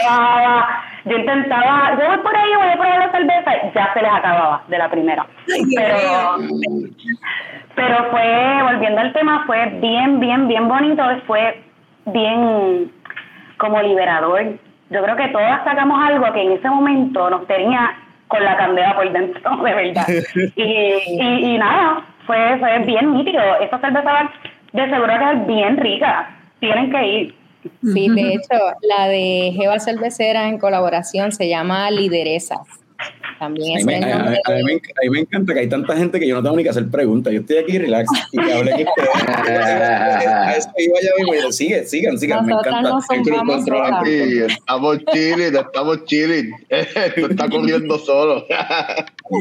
yo intentaba, yo voy por ahí, voy a probar la cerveza, ya se les acababa de la primera. Pero, pero fue, volviendo al tema, fue bien, bien, bien bonito, fue bien como liberador. Yo creo que todas sacamos algo que en ese momento nos tenía con la candela por dentro, de verdad. [LAUGHS] Y, y, y nada, fue, fue bien nítido. Esta cerveza de seguro que es bien rica. Tienen que ir. Sí, de hecho, la de Jeva Cervecera en colaboración se llama Lideresas. También A mí, es me, el a- a- a mí me enc- a mí me encanta que hay tanta gente que yo no tengo ni que hacer preguntas. Yo estoy aquí relax y que hablen [LAUGHS] ustedes. A eso iba ya mismo. Yo, Sigue, sigan, sigan. Me Nosotras encanta. no control aquí, estamos chilling, estamos chilling. [LAUGHS] Esto está corriendo solo. [LAUGHS]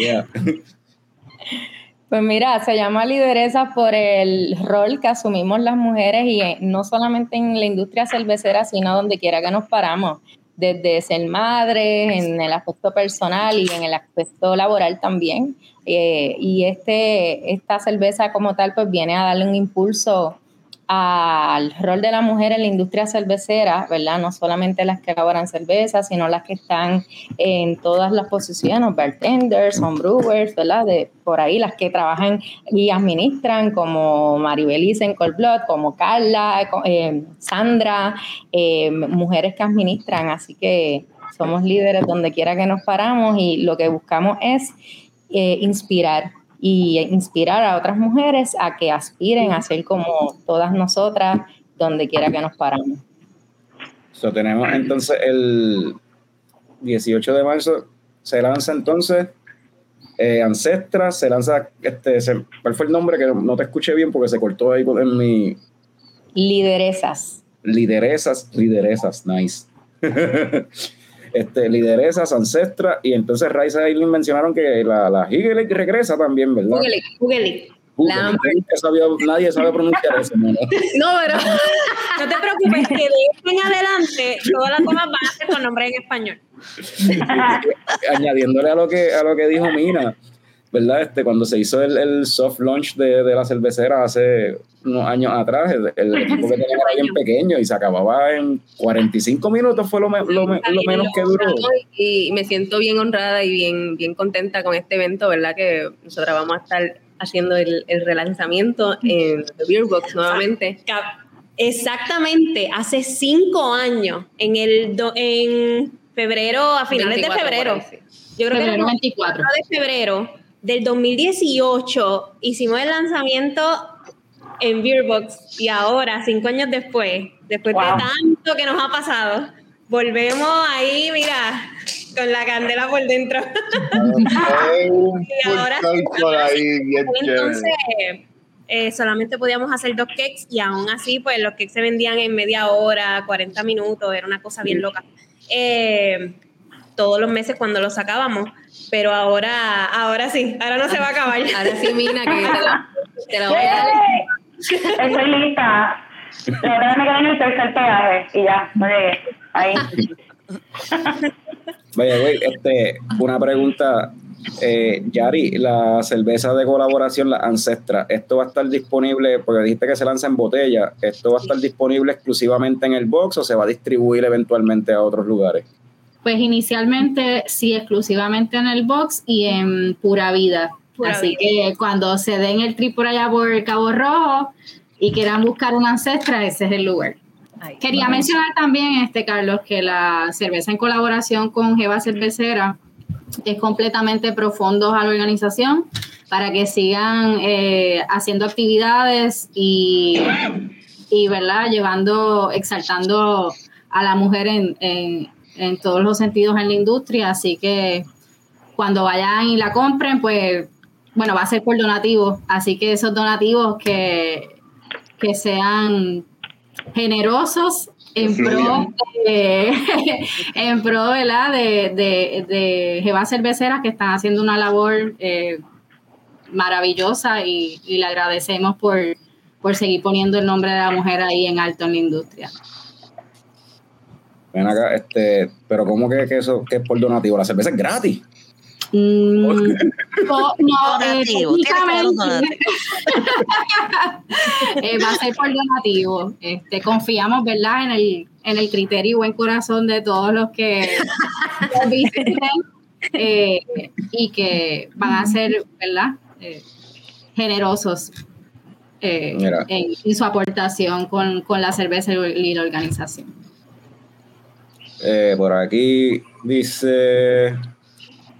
Yeah. Pues mira, se llama lideresa por el rol que asumimos las mujeres y eh, no solamente en la industria cervecera, sino donde quiera que nos paramos, desde ser madres, en el aspecto personal y en el aspecto laboral también. Eh, y este, esta cerveza como tal, pues viene a darle un impulso al rol de la mujer en la industria cervecera, ¿verdad? No solamente las que elaboran cerveza, sino las que están en todas las posiciones, bartenders, homebrewers, ¿verdad? De por ahí, las que trabajan y administran, como Maribelice en Cold Blood, como Carla, eh, Sandra, eh, mujeres que administran, así que somos líderes donde quiera que nos paramos y lo que buscamos es eh, inspirar y inspirar a otras mujeres a que aspiren a ser como todas nosotras donde quiera que nos paramos. So, tenemos entonces el 18 de marzo, se lanza entonces eh, Ancestra, se lanza, este, se- ¿cuál fue el nombre? Que no te escuché bien porque se cortó ahí en mi Lideresas. lideresas, lideresas, nice. [LAUGHS] este, lideresas, Ancestra, y entonces Raiza y Aileen mencionaron que la, la Higelic regresa también, ¿verdad? Google, Lambert. nadie sabía- nadie sabe pronunciar eso, ¿no? [LAUGHS] No, pero [LAUGHS] No te preocupes, que de este en adelante todas las demás van a ser con nombre en español. [LAUGHS] añadiéndole a lo que a lo que dijo Mina, ¿verdad? Este, cuando se hizo el, el soft launch de, de la cervecera hace unos años atrás, el, el equipo que tenía era bien pequeño y se acababa en 45 minutos, fue lo, me- lo me- lo menos que duró. Y me siento bien honrada y bien, bien contenta con este evento, ¿verdad? Que nosotros vamos a estar haciendo el, el relanzamiento en The Beer Box nuevamente. Exactamente, hace cinco años, en el do- en febrero, a finales 24 de febrero. Yo creo que Febrero era 24. de febrero del 2018 hicimos el lanzamiento en Beerbox y ahora, cinco años después, después Wow. de tanto que nos ha pasado, volvemos ahí, mira, con la candela por dentro. [LAUGHS] Y ahora por ahí Entonces, eh, solamente podíamos hacer dos cakes y aún así, pues los cakes se vendían en media hora, 40 minutos, era una cosa bien loca. Eh, todos los meses cuando lo sacábamos, pero ahora, ahora sí, ahora no se va a acabar. Ahora sí, Mina, que te lo voy a [LAUGHS] dar. Estoy lista. Lo que me quedé en el tercer peaje y ya, no llegué. Ahí. Vaya, güey, este, una pregunta. Eh, Yari, la cerveza de colaboración, la Ancestra, ¿esto va a estar disponible? Porque dijiste que se lanza en botella. ¿Esto va a estar disponible exclusivamente en el box o se va a distribuir eventualmente a otros lugares? Pues inicialmente sí, exclusivamente en el box y en Pura Vida. Pura Así Vida. que cuando se den el trip por allá por Cabo Rojo y quieran buscar una ancestra, ese es el lugar. Ay, Quería mencionar también, este Carlos, que la cerveza en colaboración con Jeva Cervecera es completamente pro fondos a la organización para que sigan eh, haciendo actividades y, y, ¿verdad? Llevando, exaltando a la mujer en, en- en todos los sentidos en la industria. Así que cuando vayan y la compren, pues, bueno, va a ser por donativo. Así que esos donativos que, que sean generosos en pro de, [LAUGHS] en pro ¿verdad? de, de, de Jeva Cerveceras que están haciendo una labor eh, maravillosa y, y le agradecemos por, por seguir poniendo el nombre de la mujer ahí en alto en la industria. Ven acá, este, pero ¿cómo que, que eso que es por donativo? La cerveza es gratis. Mm, no, no, eh, técnicamente [LAUGHS] eh, va a ser por donativo. Este, confiamos, ¿verdad?, en el, en el criterio y buen corazón de todos los que [LAUGHS] visiten eh, y que van a ser, ¿verdad?, Eh, generosos eh, en, en su aportación con, con la cerveza y la organización. Eh, por aquí dice.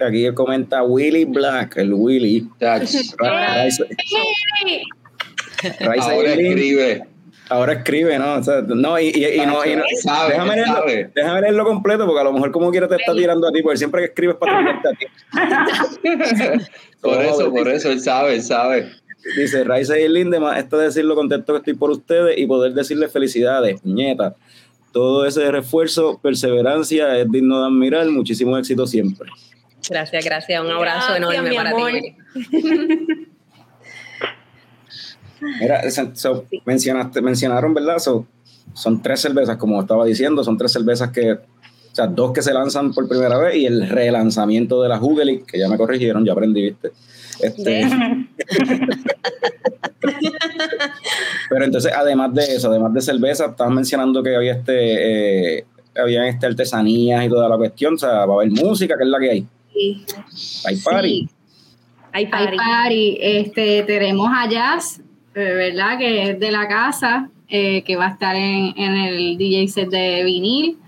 Aquí él comenta Willy Black, el Willy. Chach, Ra- Raisa- Raisa Ahora escribe. Ahora escribe, ¿no? O sea, no, y, y- y no, y no- Sabe, déjame, leerlo, déjame leerlo completo, porque a lo mejor como quiera te está tirando a ti, porque siempre que escribes para tirarte a ti. [LAUGHS] Por eso, por eso, él sabe, él sabe. Dice Raiza y Lindemann, esto de decirlo contento que estoy por ustedes y poder decirles felicidades, nieta. Todo ese refuerzo, perseverancia es digno de admirar. Muchísimo éxito siempre. Gracias, gracias. Un abrazo Gracias, enorme para amor. ti. [LAUGHS] Mira, so, mencionaste, mencionaron, ¿verdad? So, son tres cervezas, como estaba diciendo, son tres cervezas que, o sea, dos que se lanzan por primera vez y el relanzamiento de la Hugely, que ya me corrigieron, ya aprendí, ¿viste? Este, [LAUGHS] pero entonces, además de eso, además de cerveza, estabas mencionando que había este, eh, habían este artesanías y toda la cuestión, o sea, va a haber música, que es la que hay. Hay party. Sí. Hay Hay party. party, este, tenemos a Jazz, eh, ¿verdad? Que es de la casa, eh, que va a estar en, en el DJ set de vinil.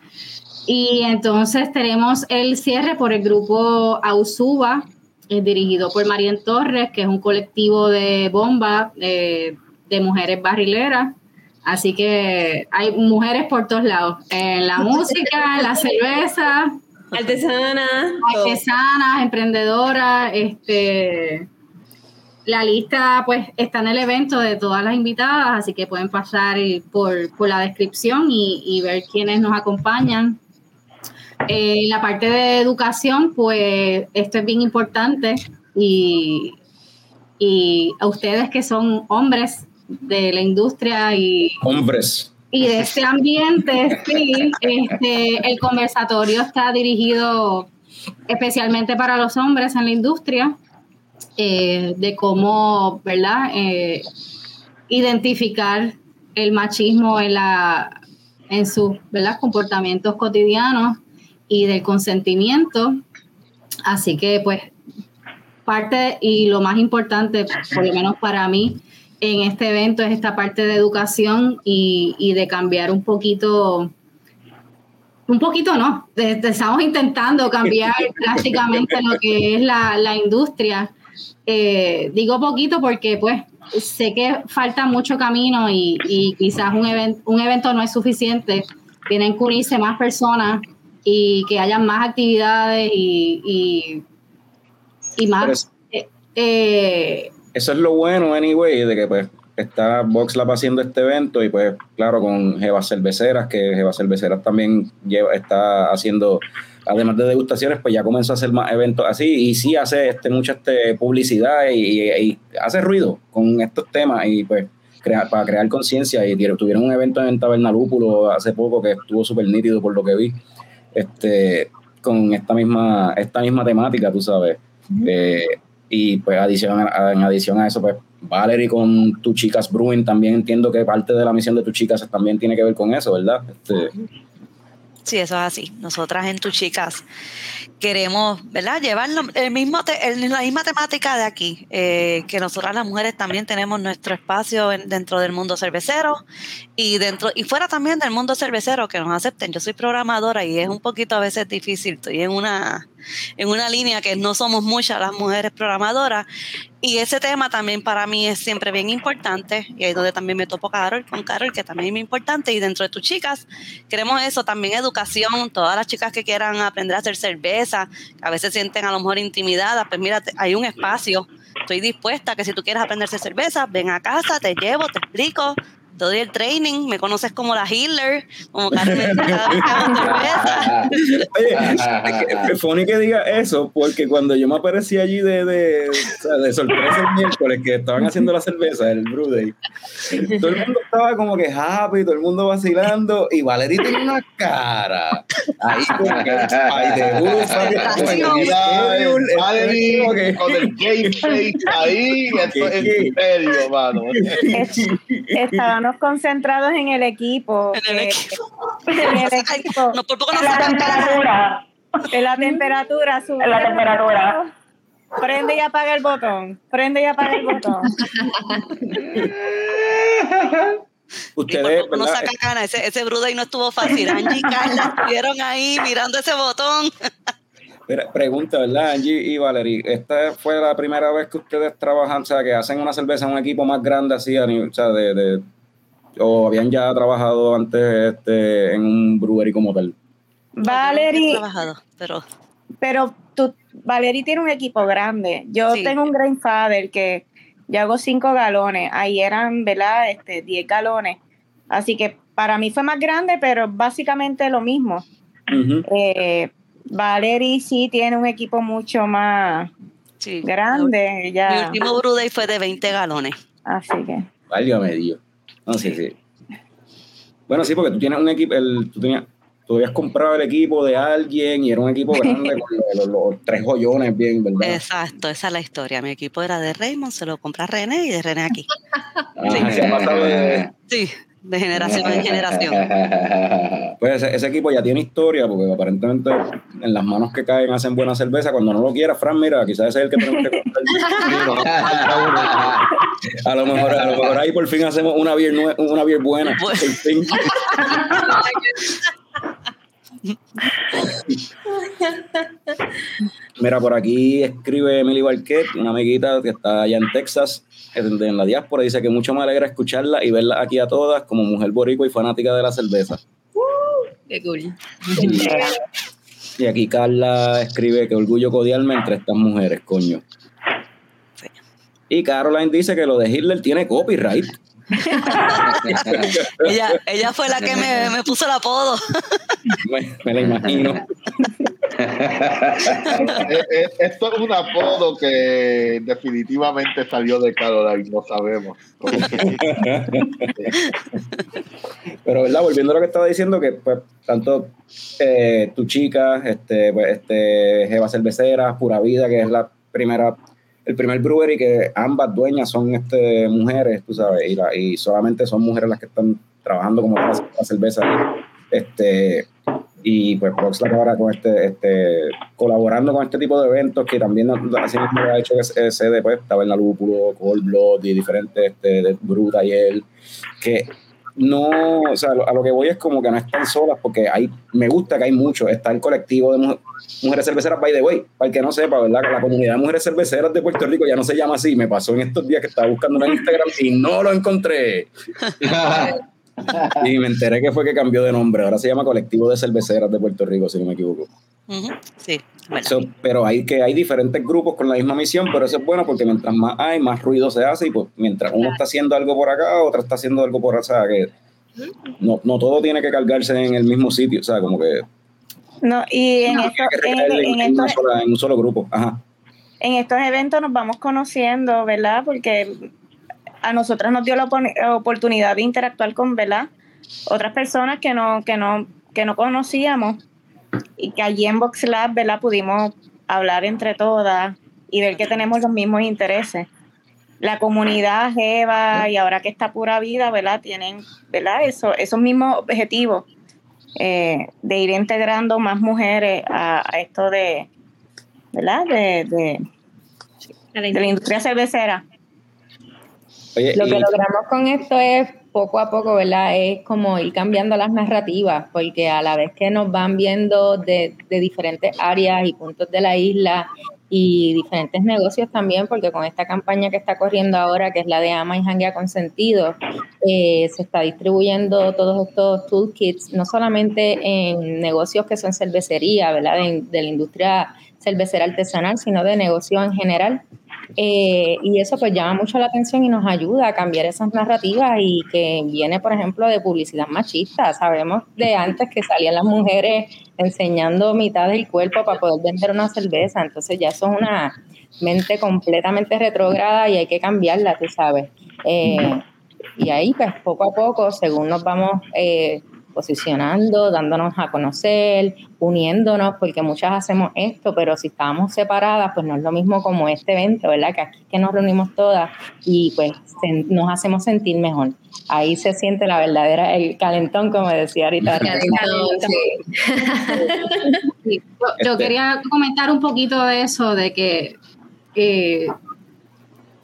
Y entonces tenemos el cierre por el grupo Ausuba, eh, dirigido por Marien Torres, que es un colectivo de bomba eh, de mujeres barrileras. Así que hay mujeres por todos lados, en la [LAUGHS] música, en la cerveza, Artesana. todo. artesanas, emprendedoras, este la lista pues está en el evento de todas las invitadas, así que pueden pasar por, por la descripción y, y ver quiénes nos acompañan. Eh, la parte de educación, pues esto es bien importante y, y a ustedes que son hombres de la industria y, Hombres. Y de este ambiente, sí, este, el conversatorio está dirigido especialmente para los hombres en la industria, eh, de cómo, ¿verdad? Eh, identificar el machismo en, la, en sus ¿verdad? comportamientos cotidianos y del consentimiento. Así que, pues, parte y lo más importante, por lo menos para mí, en este evento es esta parte de educación y, y de cambiar un poquito, un poquito no, de- de- estamos intentando cambiar [LAUGHS] drásticamente lo que es la, la industria. Eh, digo poquito porque pues sé que falta mucho camino y, y quizás un, event- un evento no es suficiente, tienen que unirse más personas y que hayan más actividades y, y, más... eh, eh, eso es lo bueno, anyway, de que pues está VoxLab haciendo este evento y pues claro, con Jeva Cerveceras, que Jeva Cerveceras también lleva, está haciendo además de degustaciones, pues ya comenzó a hacer más eventos así y sí hace este, mucha este, publicidad y, y hace ruido con estos temas y pues crea- para crear conciencia y tuvieron un evento en Tabernalúpulo hace poco que estuvo súper nítido por lo que vi, este, con esta misma, esta misma temática, tú sabes. Eh, y pues adición en adición a eso, pues Valerie con Tu Chicas Brewing también entiendo que parte de la misión de Tu Chicas también tiene que ver con eso, ¿verdad? Este, Sí, eso es así. Nosotras en Tu Chicas queremos, ¿verdad? Llevar el mismo te- la misma temática de aquí, eh, que nosotras las mujeres también tenemos nuestro espacio en- dentro del mundo cervecero y dentro y fuera también del mundo cervecero que nos acepten. Yo soy programadora y es un poquito a veces difícil. Estoy en una en una línea que no somos muchas las mujeres programadoras. Y ese tema también para mí es siempre bien importante y ahí es donde también me topo Carol, con Carol, que también es importante. Y dentro de tus chicas queremos eso, también educación, todas las chicas que quieran aprender a hacer cerveza, que a veces sienten a lo mejor intimidadas, pues mira, hay un espacio, estoy dispuesta que si tú quieres aprender a hacer cerveza, ven a casa, te llevo, te explico, doy el training, me conoces como la healer, como Carmen. [LAUGHS] Oye, es funny que diga eso, porque cuando yo me aparecí allí de, de, o sea, de sorpresa el miércoles que estaban haciendo la cerveza, el Brew Day, todo el mundo estaba como que happy, todo el mundo vacilando, y Valerie tiene una cara ahí como que, ay, de Valerie [LAUGHS] con el game face ahí, esto es [LAUGHS] serio, mano. Concentrados en el equipo. En el eh, equipo. en el [LAUGHS] equipo. No, por poco no En la temperatura. En la temperatura, sube En la temperatura. Prende y apaga el botón. Prende y apaga el botón. [LAUGHS] Ustedes, no saca cana, ese, ese Bruday no estuvo fácil. Angie y Carla [LAUGHS] estuvieron ahí mirando ese botón. Pregunta, ¿verdad, Angie y Valerie? ¿Esta fue la primera vez que ustedes trabajan, o sea, que hacen una cerveza en un equipo más grande así, a nivel- o sea, de, de- o habían ya trabajado antes este, en un brewery como tal? He Valerie, trabajado, pero pero tú, Valerie tiene un equipo grande. Yo Sí. tengo un Grandfather que yo hago cinco galones. Ahí eran, ¿verdad? Este, 10 galones. Así que para mí fue más grande, pero básicamente lo mismo. Eh, Valerie sí tiene un equipo mucho más sí. grande. Mi Ya, último Bruday fue de 20 galones. así que. Válgame Dios. No, sí, sí. Bueno, sí, porque tú tienes un equipo, el, tú, tenías, tú habías comprado el equipo de alguien y era un equipo grande con los, los- los tres joyones bien, ¿verdad? Exacto, esa es la historia. Mi equipo era de Raymond, se lo compré a René y de René aquí. Ajá, se ha pasado de- Sí, de generación en generación. [LAUGHS] pues ese, ese equipo ya tiene historia porque aparentemente en las manos que caen hacen buena cerveza. Cuando no lo quiera, Fran, mira, quizás ese es el que tenemos que comprar. [LAUGHS] A lo mejor, a lo mejor ahí por fin hacemos una beer, una beer buena. Por fin. [LAUGHS] [LAUGHS] Mira, por aquí escribe Emily Barquet, una amiguita que está allá en Texas, en, la diáspora, dice que mucho me alegra escucharla y verla aquí a todas como mujer boricua y fanática de la cerveza. Qué cool. Y aquí Carla escribe que orgullo codiarme entre estas mujeres, coño. Y Caroline dice que lo de Hitler tiene copyright. [LAUGHS] ella, ella fue la que me, me puso el apodo. [LAUGHS] me, me la imagino. [LAUGHS] Eh, eh, Esto es un apodo que definitivamente salió de Caroline, no sabemos. Pero, ¿verdad? Volviendo a lo que estaba diciendo, que pues, tanto eh, tu chica, este, pues, este, Jeva Cervecera, Pura Vida, que es la primera, el primer brewery que ambas dueñas son este, mujeres, tú sabes, y, la- y solamente son mujeres las que están trabajando como la, la cerveza. Este, y pues Proxlack ahora con este, este, colaborando con este tipo de eventos que también así mismo ha hecho ese sede, pues, Taberna Lúpulo, Cold Blood y diferentes este, de Bruta y él, que no, o sea, a lo que voy es como que no están solas porque hay, me gusta que hay mucho, está el colectivo de mu- mujeres cerveceras, by the way, para el que no sepa, ¿verdad? La comunidad de mujeres cerveceras de Puerto Rico ya no se llama así, me pasó en estos días que estaba buscando en Instagram y no lo encontré. [LAUGHS] Y me enteré que fue que cambió de nombre, ahora se llama Colectivo de Cerveceras de Puerto Rico, si no me equivoco. Sí, bueno. So, pero hay que hay diferentes grupos con la misma misión, pero eso es bueno porque mientras más hay, más ruido se hace y pues mientras uno está haciendo algo por acá, otra está haciendo algo por allá, que no, no todo tiene que cargarse en el mismo sitio, o sea, como que No, y en, esto, en, recaer en en, una estos, sola- en un solo grupo. Ajá. en estos eventos nos vamos conociendo, ¿verdad? Porque a nosotras nos dio la opor- oportunidad de interactuar con, ¿verdad? Otras personas que no, que no, que no conocíamos y que allí en Box Lab, ¿verdad? Pudimos hablar entre todas y ver que tenemos los mismos intereses. La comunidad Jeva y ahora que está pura vida, ¿verdad? Tienen, ¿verdad? Eso, esos mismos objetivos eh, de ir integrando más mujeres a, a esto de, ¿verdad? De, de, de la industria cervecera. Oye, Lo que y- logramos con esto es poco a poco, ¿verdad? Es como ir cambiando las narrativas, porque a la vez que nos van viendo de, diferentes áreas y puntos de la isla y diferentes negocios también, porque con esta campaña que está corriendo ahora, que es la de Ama y Janguea Consentido, eh, se está distribuyendo todos estos toolkits, no solamente en negocios que son cervecería, ¿verdad? De la industria cervecera artesanal, sino de negocio en general. Eh, y eso pues llama mucho la atención y nos ayuda a cambiar esas narrativas y que viene, por ejemplo, de publicidad machista. Sabemos de antes que salían las mujeres enseñando mitad del cuerpo para poder vender una cerveza, entonces ya es una mente completamente retrógrada y hay que cambiarla, tú sabes. Eh, y ahí pues poco a poco, según nos vamos eh, posicionando, dándonos a conocer, uniéndonos, porque muchas hacemos esto, pero si estábamos separadas, pues no es lo mismo como este evento, ¿verdad? Que aquí es que nos reunimos todas y pues se- nos hacemos sentir mejor. Ahí se siente la verdadera, el calentón, como decía ahorita. Sí, Yo, yo Este- quería comentar un poquito de eso, de que eh,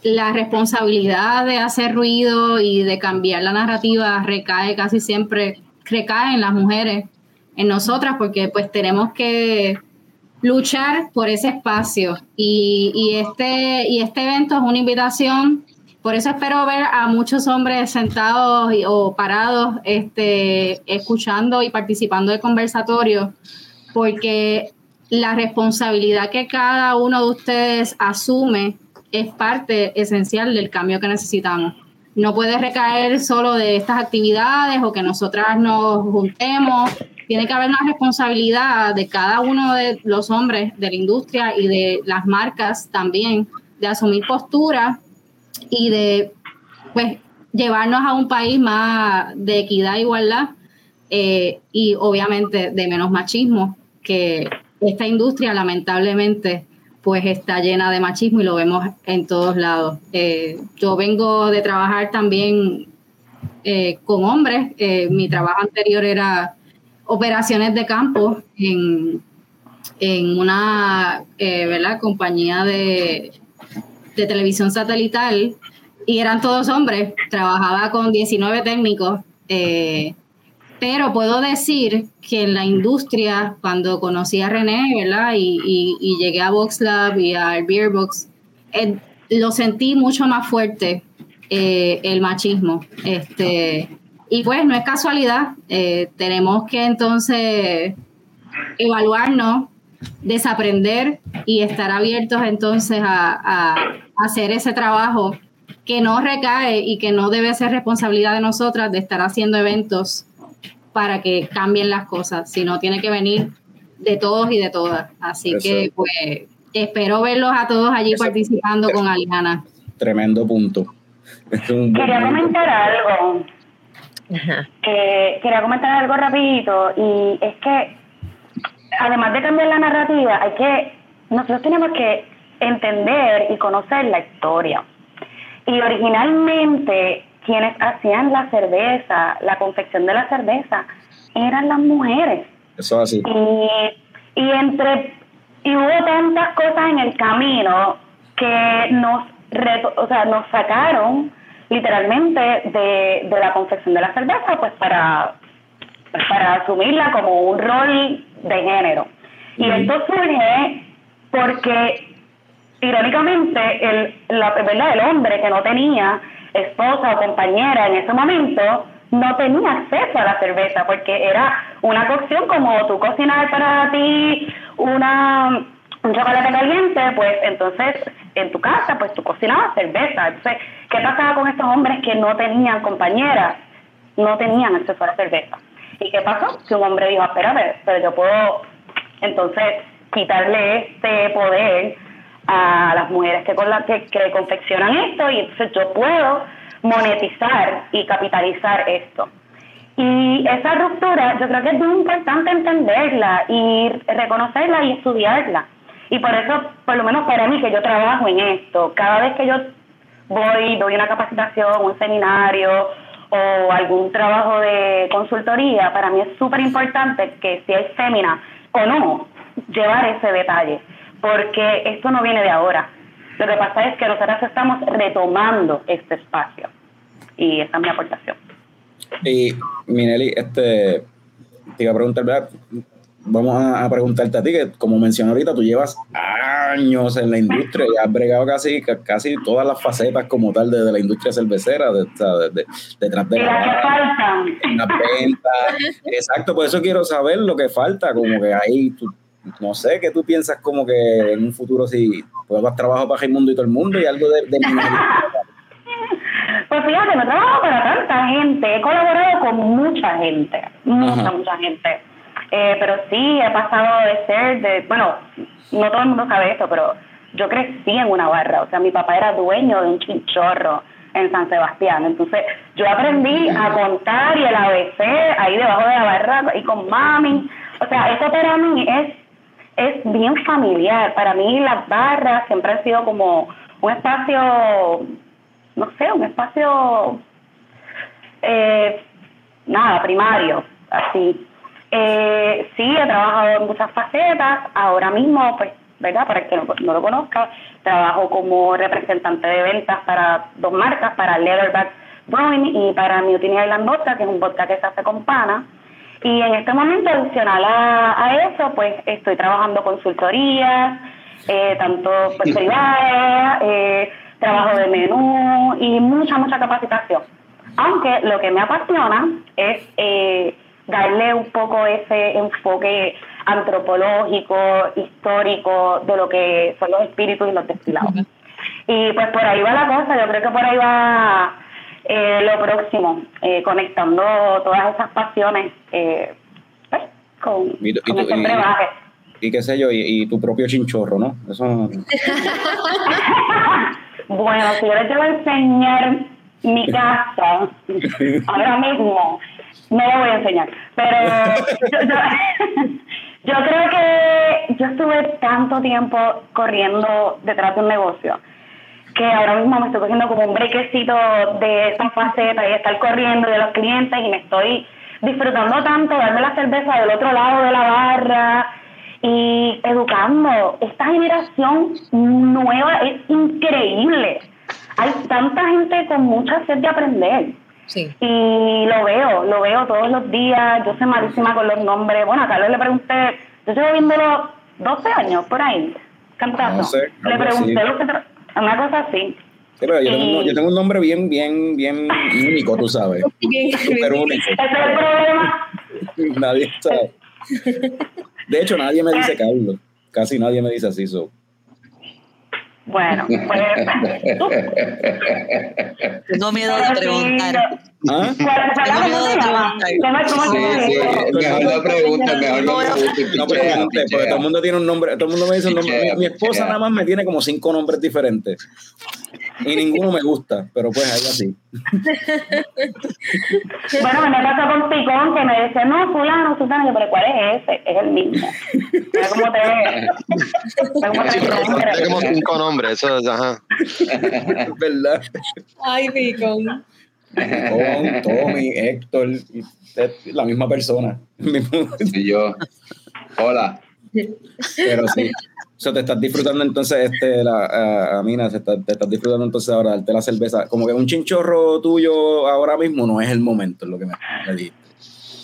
la responsabilidad de hacer ruido y de cambiar la narrativa recae casi siempre, recae en las mujeres, en nosotras, porque pues tenemos que luchar por ese espacio. Y, este, y este evento es una invitación. Por eso espero ver a muchos hombres sentados y- o parados, este, escuchando y participando de conversatorios, porque la responsabilidad que cada uno de ustedes asume es parte esencial del cambio que necesitamos. No puede recaer solo de estas actividades o que nosotras nos juntemos. Tiene que haber una responsabilidad de cada uno de los hombres de la industria y de las marcas también de asumir postura y de pues llevarnos a un país más de equidad e igualdad eh, y obviamente de menos machismo, que esta industria lamentablemente pues está llena de machismo y lo vemos en todos lados. Eh, yo vengo de trabajar también eh, con hombres, eh, mi trabajo anterior era operaciones de campo en, en una ¿verdad? compañía de, de televisión satelital y eran todos hombres, trabajaba con 19 técnicos, pero puedo decir que en la industria, cuando conocí a René, ¿verdad? Y, llegué a Box Lab y a Beer Box, eh, lo sentí mucho más fuerte eh, el machismo. Este, y pues no es casualidad, eh, tenemos que entonces evaluarnos, desaprender y estar abiertos entonces a hacer ese trabajo que no recae y que no debe ser responsabilidad de nosotras de estar haciendo eventos para que cambien las cosas, sino tiene que venir de todos y de todas. Así Eso. que pues espero verlos a todos allí Eso. participando con Aliana. Tremendo punto. Quería comentar algo. Eh, quería comentar algo rapidito y es que además de cambiar la narrativa, hay que nosotros tenemos que entender y conocer la historia. Y originalmente quienes hacían la cerveza, la confección de la cerveza, eran las mujeres. Eso es así. Y, y entre y hubo tantas cosas en el camino que nos reto- o sea, nos sacaron literalmente de, de la confección de la cerveza pues para pues, para asumirla como un rol de género. Y esto surge porque irónicamente el, la, ¿verdad? el hombre que no tenía esposa o compañera en ese momento no tenía acceso a la cerveza porque era una cocción como tú cocinar para ti una un chocolate caliente, pues entonces en tu casa pues tú cocinabas cerveza. Entonces, ¿qué pasaba con estos hombres que no tenían compañeras? No tenían acceso a la cerveza. ¿Y qué pasó? Que un hombre dijo, espérate, pero yo puedo Entonces, quitarle este poder a las mujeres que, con la, que, que confeccionan esto y entonces yo puedo monetizar y capitalizar esto. Y esa ruptura yo creo que es muy importante entenderla y reconocerla y estudiarla. Y por eso, por lo menos para mí, que yo trabajo en esto, cada vez que yo voy, doy una capacitación, un seminario o algún trabajo de consultoría, para mí es súper importante que si es fémina o no, llevar ese detalle, porque esto no viene de ahora. Lo que pasa es que nosotros estamos retomando este espacio y esa es mi aportación. Y Minelli, este, te iba a preguntar, ¿verdad? Vamos a, a preguntarte a ti, que como mencioné ahorita, tú llevas años en la industria y has bregado casi, casi todas las facetas como tal de, de la industria cervecera, de, de- de- detrás de las que la, las ventas. [LAUGHS] Exacto, por eso quiero saber lo que falta, como que ahí, tú- no sé, ¿qué tú piensas como que en un futuro si puedes dar trabajo para Raimundo y todo el mundo y algo de, de? [LAUGHS] Pues fíjate, no trabajo para tanta gente, he colaborado con mucha gente, mucha, Ajá. mucha gente. Eh, pero sí, he pasado de ser, de, bueno, no todo el mundo sabe esto, pero yo crecí en una barra, o sea, mi papá era dueño de un chinchorro en San Sebastián, entonces yo aprendí a contar y el ABC ahí debajo de la barra y con mami, o sea, eso para mí es es bien familiar. Para mí las barras siempre han sido como un espacio, no sé, un espacio, eh, nada, primario, así. Eh, sí, he trabajado en muchas facetas. Ahora mismo, pues, ¿verdad? Para el que no, no lo conozca, trabajo como representante de ventas para dos marcas, para Leatherback Brewing y para Mutiny Island Vodka, que es un vodka que se hace con pana. Y en este momento, adicional a, a eso, pues estoy trabajando consultorías, eh, tanto pues, privadas, eh, trabajo de menú y mucha, mucha capacitación. Aunque lo que me apasiona es eh, darle un poco ese enfoque antropológico, histórico de lo que son los espíritus y los destilados. Y pues por ahí va la cosa, yo creo que por ahí va eh, lo próximo, eh, conectando todas esas pasiones eh, pues, con, Y, y con tú- este y- y qué sé yo, y, y tu propio chinchorro, ¿no? Eso no- [LAUGHS] Bueno, si yo les a enseñar mi casa [LAUGHS] ahora mismo, no lo voy a enseñar. Pero yo, yo- [LAUGHS] yo creo que yo estuve tanto tiempo corriendo detrás de un negocio que ahora mismo me estoy cogiendo como un brequecito de esa faceta y estar corriendo de los clientes y me estoy disfrutando tanto, darme la cerveza del otro lado de la barra y educando. Esta generación nueva es increíble. Hay tanta gente con mucha sed de aprender. Sí. Y lo veo, lo veo todos los días. Yo soy malísima con los nombres. Bueno, a Carlos le pregunté, yo llevo viéndolo 12 años por ahí, cantazo. No sé, le pregunté así. lo que una cosa así. Sí, pero yo, tengo, un- Y- yo tengo un nombre bien, bien, bien único, tú sabes. [LAUGHS] Súper único. Ese es el problema. Nadie sabe. De hecho, nadie me dice Carlos. Casi nadie me dice así. So. Bueno, [LAUGHS] pues. Tengo miedo de preguntar. ¿Ah? ¿Cuál cuál Tengo es miedo de sí, dice? mejor no preguntes, mejor no preguntes. No, no porque todo el mundo tiene un nombre, todo el mundo me dice un nombre. Mi, mi esposa nada más me tiene como cinco nombres diferentes. Y ninguno me gusta, pero pues ahí así. Bueno, me pasó con Picón que me decía, no, fulano, fulano, yo, pero ¿cuál es ese? Es el mismo. Sí, te pero nombres. hay como cinco nombres, eso es, ajá. Es verdad. Ay, Picón. Con Tommy, Héctor, la misma persona. Y yo, hola. Pero sí. O sea, te estás disfrutando entonces, este, la, te estás disfrutando entonces ahora darte la cerveza. Como que un chinchorro tuyo ahora mismo no es el momento, es lo que me, me dijiste.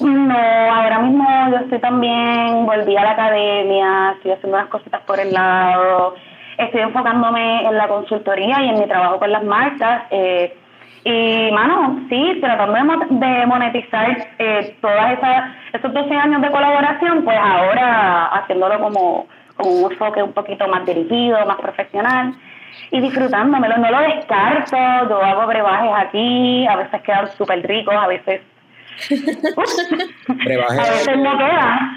No, ahora mismo yo estoy también, volví a la academia, estoy haciendo unas cositas por el lado, estoy enfocándome en la consultoría y en mi trabajo con las marcas. eh, y, mano, sí, tratando de monetizar eh, todas esas, esos 12 años de colaboración, pues ahora haciéndolo como, como un enfoque un poquito más dirigido, más profesional y disfrutándomelo. No lo descarto, yo hago brebajes aquí, a veces quedan súper ricos, a veces Brebaje. [LAUGHS] A veces no queda.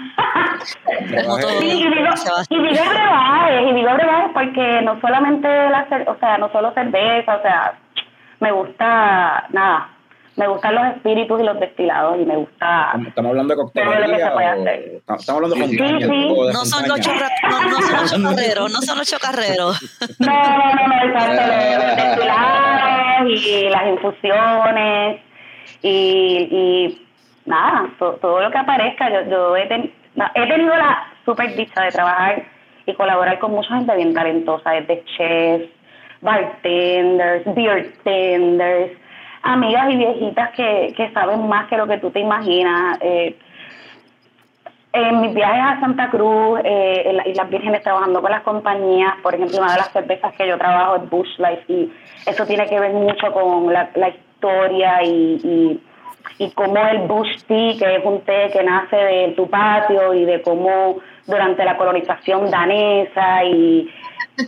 Sí, y digo, y digo brebajes, y digo brebajes porque no solamente la o sea, no solo cerveza, o sea, me gusta, nada, me gustan los espíritus y los destilados y me gusta... Estamos hablando de Todo lo que se coctelería. puede o- hacer. Estamos hablando de Sí, sí. montaña, Sí, sí. o de No son, choca- no, no son los chocarreros, no son los chocarreros. No, no, no, no, exacto, los, destilados y las infusiones y, y nada, to- todo lo que aparezca. Yo, yo he, ten- no, he tenido la super dicha de trabajar y colaborar con mucha gente bien talentosa, desde chefs, bartenders, beer tenders, amigas y viejitas que, que saben más que lo que tú te imaginas. Eh, en mis viajes a Santa Cruz, eh, en las Islas Vírgenes, trabajando con las compañías, por ejemplo, una de las cervezas que yo trabajo es Bush Life, y eso tiene que ver mucho con la, la historia y, y, y cómo el Bush Tea, que es un té que nace de tu patio, y de cómo durante la colonización danesa y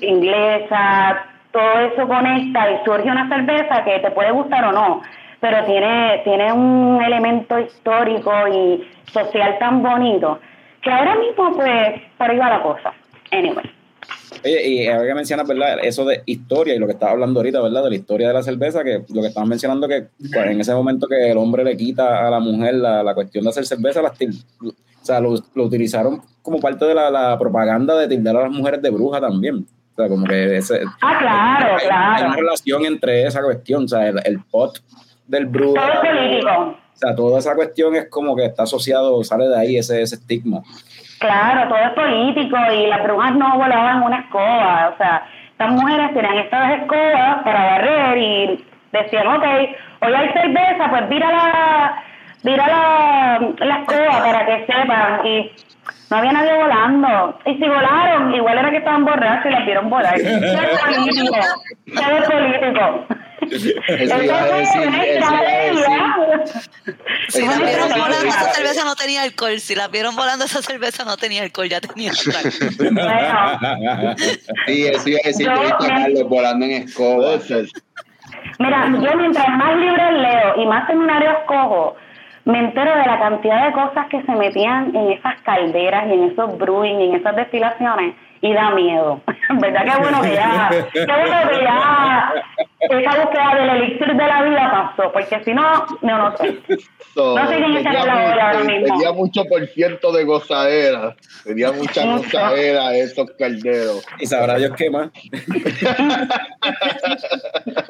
inglesa, todo eso conecta y surge una cerveza que te puede gustar o no, pero tiene, tiene un elemento histórico y social tan bonito que ahora mismo pues por ahí va la cosa. Anyway. Oye, y ahora que mencionas, ¿verdad? Eso de historia y lo que estaba hablando ahorita, ¿verdad? De la historia de la cerveza, que lo que estaban mencionando que pues, en ese momento que el hombre le quita a la mujer la, la cuestión de hacer cerveza, las o sea, lo, lo utilizaron como parte de la, la propaganda de tildar a las mujeres de bruja también. O sea, como que ese, Ah, claro, hay, hay claro. una relación entre esa cuestión, o sea, el, el pot del brujo. Todo es político. O sea, toda esa cuestión es como que está asociado, sale de ahí ese, ese estigma. Claro, todo es político y las brujas no volaban una escoba. O sea, estas mujeres tenían estas escobas para barrer y decían, ok, hoy hay cerveza, pues vira la, vira la, la escoba para que sepan. Y no había nadie volando. Y si volaron, igual era que estaban borrachos y las vieron volar. Todo es político. Es político. Eso iba a decir, eso iba a decir. Si la Eso vieron volando, esa cerveza no tenía alcohol. Si la vieron volando, esa cerveza no tenía alcohol, ya tenía alcohol. [LAUGHS] Sí, eso iba a decir, visto a Carlos volando en escoba. Puede ser. Mira, yo mientras más libros leo y más seminarios cojo, me entero de la cantidad de cosas que se metían en esas calderas y en esos brewing en esas destilaciones y da miedo. [LAUGHS] ¿Verdad que bueno que ya, qué bueno que ya esa búsqueda del elixir de la vida pasó? Porque si no, no, no sé. So, No sé quién está en la bola ahora mismo. tenía mucho por ciento de gozadera. Tenía mucha gozadera esos calderos. Y sabrá Dios qué más. [LAUGHS]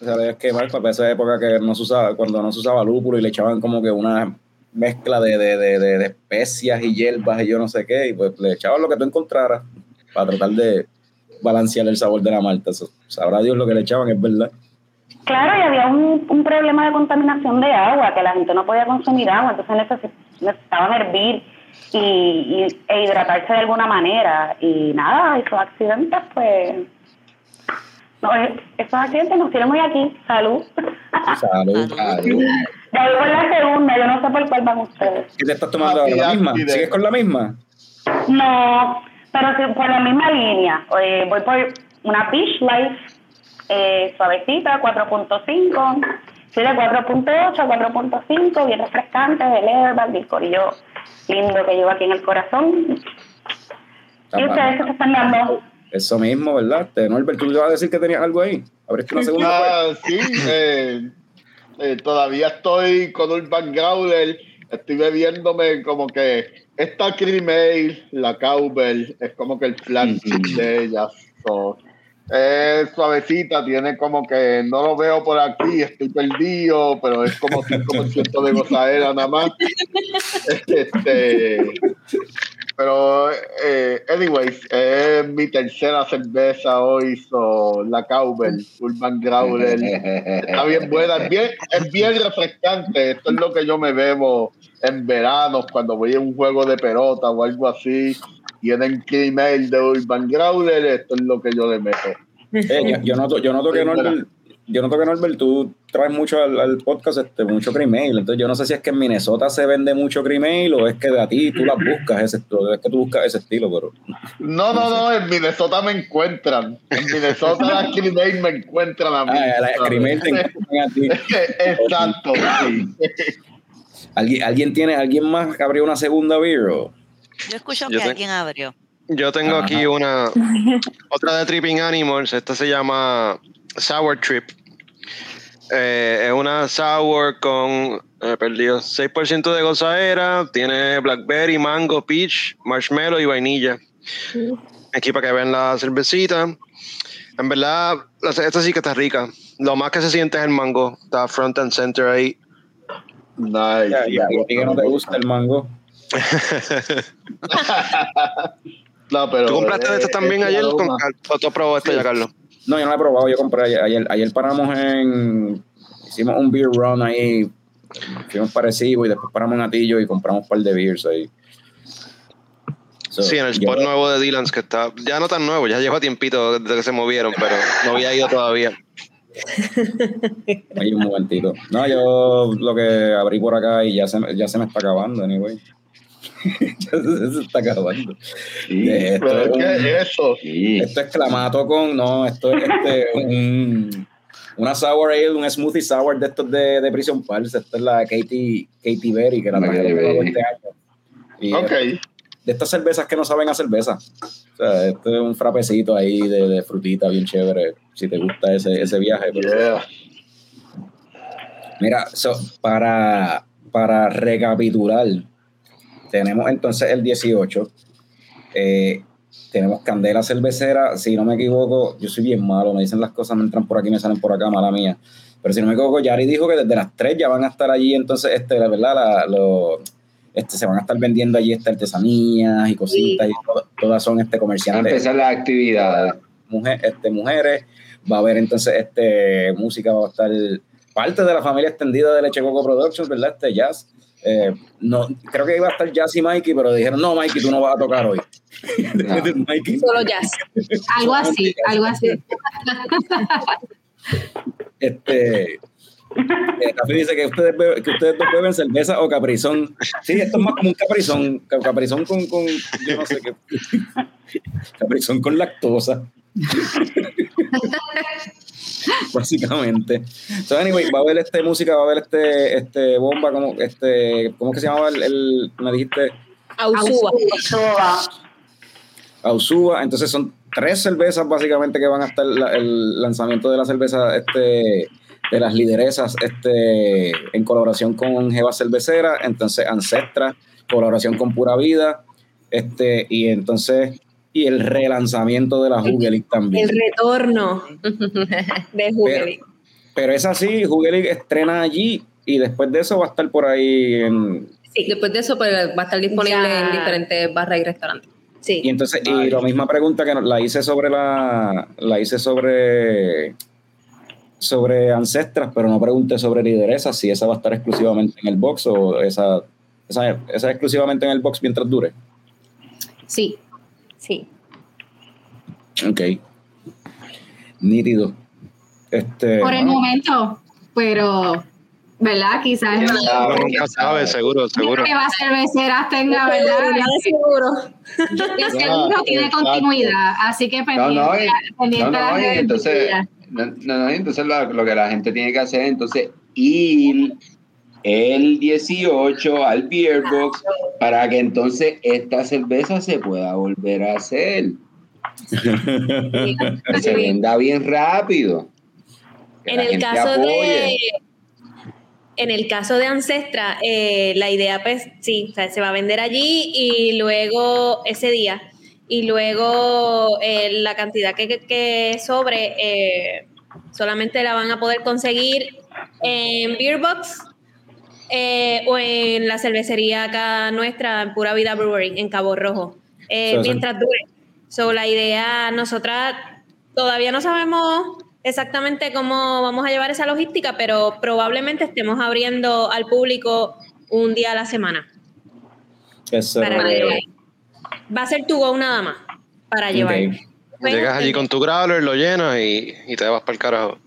sabrá Dios qué más, para esa época que no se usaba, cuando no se usaba lúpulo y le echaban como que una mezcla de, de, de, de- especias y hierbas y yo no sé qué, y pues le echaban lo que tú encontraras para tratar de balancear el sabor de la malta. Sabrá Dios lo que le echaban, es verdad. Claro, y había un, un problema de contaminación de agua, que la gente no podía consumir agua, entonces necesi- necesitaban hervir y, y- e hidratarse de alguna manera. Y nada, esos accidentes, pues. Esos accidentes nos tienen hoy aquí. Salud. Salud. Salud. Ya voy por la segunda, yo no sé por cuál van ustedes. ¿Qué te estás tomando ahora? ¿La misma? ¿Sigues con la misma? No, pero sí, por la misma línea. Eh, voy por una Beach Life eh, suavecita, 4.5. Soy de 4.8 a 4.5, bien refrescante, del Airbag, del corillo lindo que llevo aquí en el corazón. ¿Y ustedes qué se están dando? Eso mismo, ¿verdad? Este, Norbert, tú te vas a decir que tenías algo ahí. Abriste una segunda. Ah, sí, eh, eh, todavía estoy con Urban Growler. Estoy bebiéndome como que esta Cream Ale, la Cowbell, es como que el flagship de ella. So, es suavecita, tiene como que no lo veo por aquí, estoy perdido, pero es como 5% de gozadera nada más. [LAUGHS] Este, pero, eh, anyways, es mi tercera cerveza hoy, so, la Cowbell, Urban Growler. Está bien buena, es bien, es bien refrescante. Esto es lo que yo me bebo en verano, cuando voy a un juego de pelota o algo así. Tienen Cream Ale de Urban Growler, esto es lo que yo le meto. Eh, yo, yo noto, yo noto que Norbert, yo noto que Norbert, tú traes mucho al, al podcast, este, mucho cream ale. Entonces, yo no sé si es que en Minnesota se vende mucho cream ale o es que de a ti tú las buscas, ese, es que tú buscas ese estilo, pero. No, no, no, en Minnesota me encuentran. En Minnesota [LAUGHS] las Cream Ale me encuentran a mí. Ah, las cream ale te encuentran a ti. [LAUGHS] Exacto, sí. ¿Alguien, ¿Alguien tiene, alguien más que abrió una segunda beer? o? Yo escucho Yo que alguien abrió. Yo tengo aquí una otra de Tripping Animals. Esta se llama Sour Trip. Eh, es una sour con eh, perdido 6% de gozadera. Tiene blackberry, mango, peach, marshmallow y vainilla. Aquí para que vean la cervecita. En verdad, la- esta sí que está rica. Lo más que se siente es el mango. Está front and center ahí. Nice. Ya, ya, a ti que no te gusta el mango. [LAUGHS] No, pero, ¿Tú compraste de eh, estas también ayer? ¿O tú has probado esto ya, Carlos? No, yo no la he probado, yo compré ayer. Ayer, ayer paramos en. Hicimos un beer run ahí. Fuimos parecidos y después paramos en Atillo y compramos un par de beers ahí. So, Sí, en el yo- spot nuevo de Dylan's que está, ya no tan nuevo, ya lleva tiempito desde que se movieron, pero no había ido todavía. Oye, un momentito. No, yo lo que abrí por acá y ya se, ya se me está acabando, anyway. Ya se, se está acabando. Sí, Eh, esto, Pero es un- eso. sí. esto es clamato con. No, esto es este, un- una sour ale, un smoothie sour de estos de, de Prison Pulse. Esta es la Katie, Katie Berry, que la Katy Berry. este año. Y Ok. de estas cervezas que no saben a cerveza. O sea, esto es un frapecito ahí de, de frutita bien chévere, si te gusta ese, ese viaje. pero- Yeah. Mira, so, para, para recapitular, tenemos entonces el 18. eh, tenemos Candela Cervecera, si no me equivoco, yo soy bien malo, me dicen las cosas, me entran por aquí, me salen por acá, mala mía. Pero si no me equivoco, Yari dijo que desde las 3 ya van a estar allí, entonces, este, la verdad, la- lo- este, se van a estar vendiendo allí estas artesanías y cositas, y to- todas son este comerciantes empezar las actividades. mujer, este, mujeres, va a haber entonces este, música, va a estar parte de la familia extendida de Leche Coco Productions, ¿verdad? Este jazz. Eh, no, creo que iba a estar Jazz y Mikey, pero dijeron, no, Mikey, tú no vas a tocar hoy. [LAUGHS] [LAUGHS] Mikey, Solo jazz. Algo así, algo así. este, eh, Rafi dice que ustedes, que ustedes dos beben cerveza o caprizón. Sí, esto es más como un caprizón. ca- Caprizón con, con yo no sé qué. [LAUGHS] Caprizón con lactosa. [LAUGHS] Básicamente. So, anyway, va a haber este música, va a haber este, este bomba, como este, ¿cómo es que se llamaba el, el- me dijiste? Ausuba. Ausuba. Entonces son tres cervezas básicamente que van a estar la- el lanzamiento de la cerveza este, de las lideresas este, en colaboración con Jeva Cervecera, entonces Ancestra, colaboración con Pura Vida, este, y entonces y el relanzamiento de la Jugelic también. El retorno de Jugeli. Pero es así, Jugelic estrena allí y después de eso va a estar por ahí en, Sí, después de eso pues, va a estar disponible Ya. en diferentes barras y restaurantes. Sí. Y entonces, y la misma pregunta que la hice sobre la, la hice sobre sobre ancestras, pero no pregunté sobre lideresa, si esa va a estar exclusivamente en el box o esa, esa, esa es exclusivamente en el box mientras dure. Sí, Sí. Ok. Nítido. Este, por el bueno, momento, pero, ¿verdad? Quizás Uno bueno, nunca sabe, seguro, seguro. que va a cerveceras tenga, ¿verdad? Nada de seguro. [LAUGHS] Seguro tiene continuidad, así que No, pendiente, no, y- pendiente no, no, y entonces, no, no, no, entonces lo, lo que la gente tiene que hacer entonces ir el 18 al Beer Box para que entonces esta cerveza se pueda volver a hacer. Que se venda bien rápido. Que En el caso apoye. de en el caso de Ancestra, eh, la idea pues sí, o sea, se va a vender allí y luego ese día y luego eh, la cantidad que, que- que sobre eh, solamente la van a poder conseguir en Beer Box eh, o en la cervecería acá nuestra, en Pura Vida Brewery, en Cabo Rojo, eh, So, so- mientras dure. So, la idea, nosotras todavía no sabemos exactamente cómo vamos a llevar esa logística, pero probablemente estemos abriendo al público un día a la semana. eso, Para. Va a ser tu go nada más para llevar. Llegas allí con tu growler, lo llenas y, y te vas para el carajo.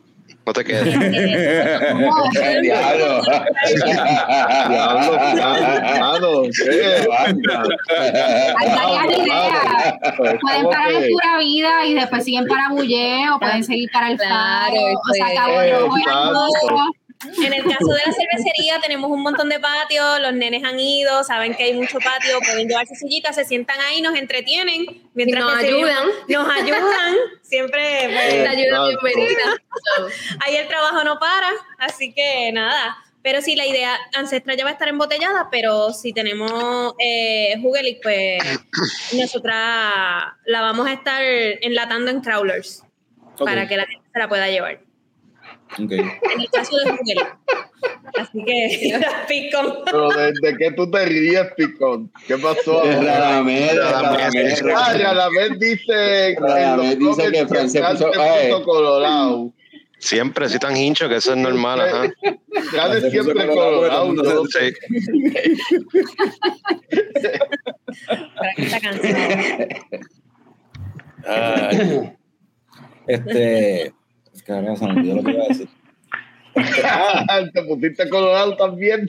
No te quedes. [LAUGHS] [LAUGHS] Diablo. Diablo, mano, ¿qué? Hay varias ideas. Pueden ¿Cómo parar en pura vida y después siguen para Bulle o pueden seguir para el Claro, faro. O sea, pues, En el caso de la cervecería tenemos un montón de patios, los nenes han ido, saben que hay mucho patio, pueden llevarse sillitas, se sientan ahí, nos entretienen, mientras Nos que ayudan. nos ayudan, siempre pues, La ayuda bienvenida. ahí el trabajo no para, así que nada. Pero sí, la idea ancestral ya va a estar embotellada, pero si tenemos eh, Jugelik, pues [COUGHS] nosotras la vamos a estar enlatando en crawlers Ok, para que la gente se la pueda llevar. En el caso de Jugelik. Así que [LAUGHS] [LAUGHS] las picon. Pero ¿de, de qué tú te ríes, Picón? ¿Qué pasó? Es Radamel. Ah, Radamel dice, dice que comments Fran se puso- eh. puso colorado. Siempre, soy tan hincho que eso es normal, ajá. Siempre colorado no Sí. Esta canción. Ay. Este. Carajo, se me olvidó lo que iba a decir. [LAUGHS] Te pusiste colorado también.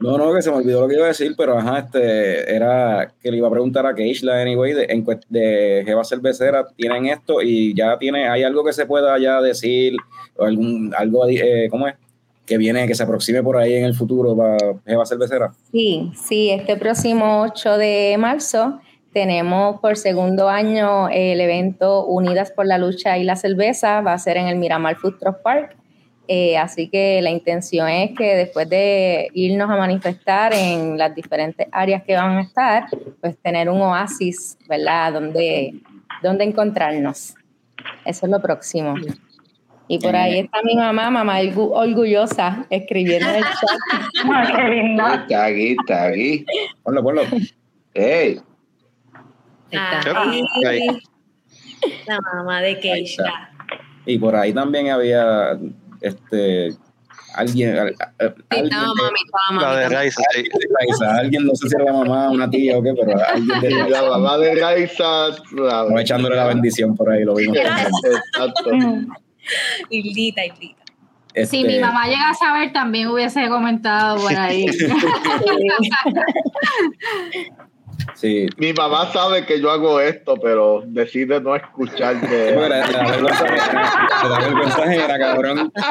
No, no, que se me olvidó lo que iba a decir, pero ajá, este, era que le iba a preguntar a Keishla, anyway, de, en de Jeva Cervecera, tienen esto y ya tiene, hay algo que se pueda ya decir, o algún, algo, eh, ¿cómo es? Que viene, que se aproxime por ahí en el futuro para Jeva Cervecera. Sí, sí, este próximo 8 de marzo tenemos por segundo año el evento Unidas por la Lucha y la Cerveza, va a ser en el Miramar Food Truck Park. Eh, así que la intención es que después de irnos a manifestar en las diferentes áreas que van a estar, pues tener un oasis, ¿verdad? Donde, donde encontrarnos. Eso es lo próximo. Y por ahí está mi mamá, mamá orgu- orgullosa, escribiendo en el chat. [LAUGHS] Ay, qué linda. Está aquí, está aquí. Ponlo, ponlo. [LAUGHS] Ey, Ahí, Ahí. la mamá de Keisha. Y por ahí también había, este, alguien, al- Sí, alguien mami, La de. Raiza, sí. Raiza, no sé si era la mamá, una tía o qué, pero alguien de la mamá de Raiza. Estaba echándole la bendición por ahí, lo vimos. también. [LAUGHS] Exacto. Hildita, Hildita. Si Este, mi mamá llega a saber, también hubiese comentado por ahí. [LAUGHS] [LAUGHS] Sí, Mi mamá sabe que yo hago esto, pero decide no escucharme. [LAUGHS] la, la vergüenza ajena, cabrón. [LAUGHS]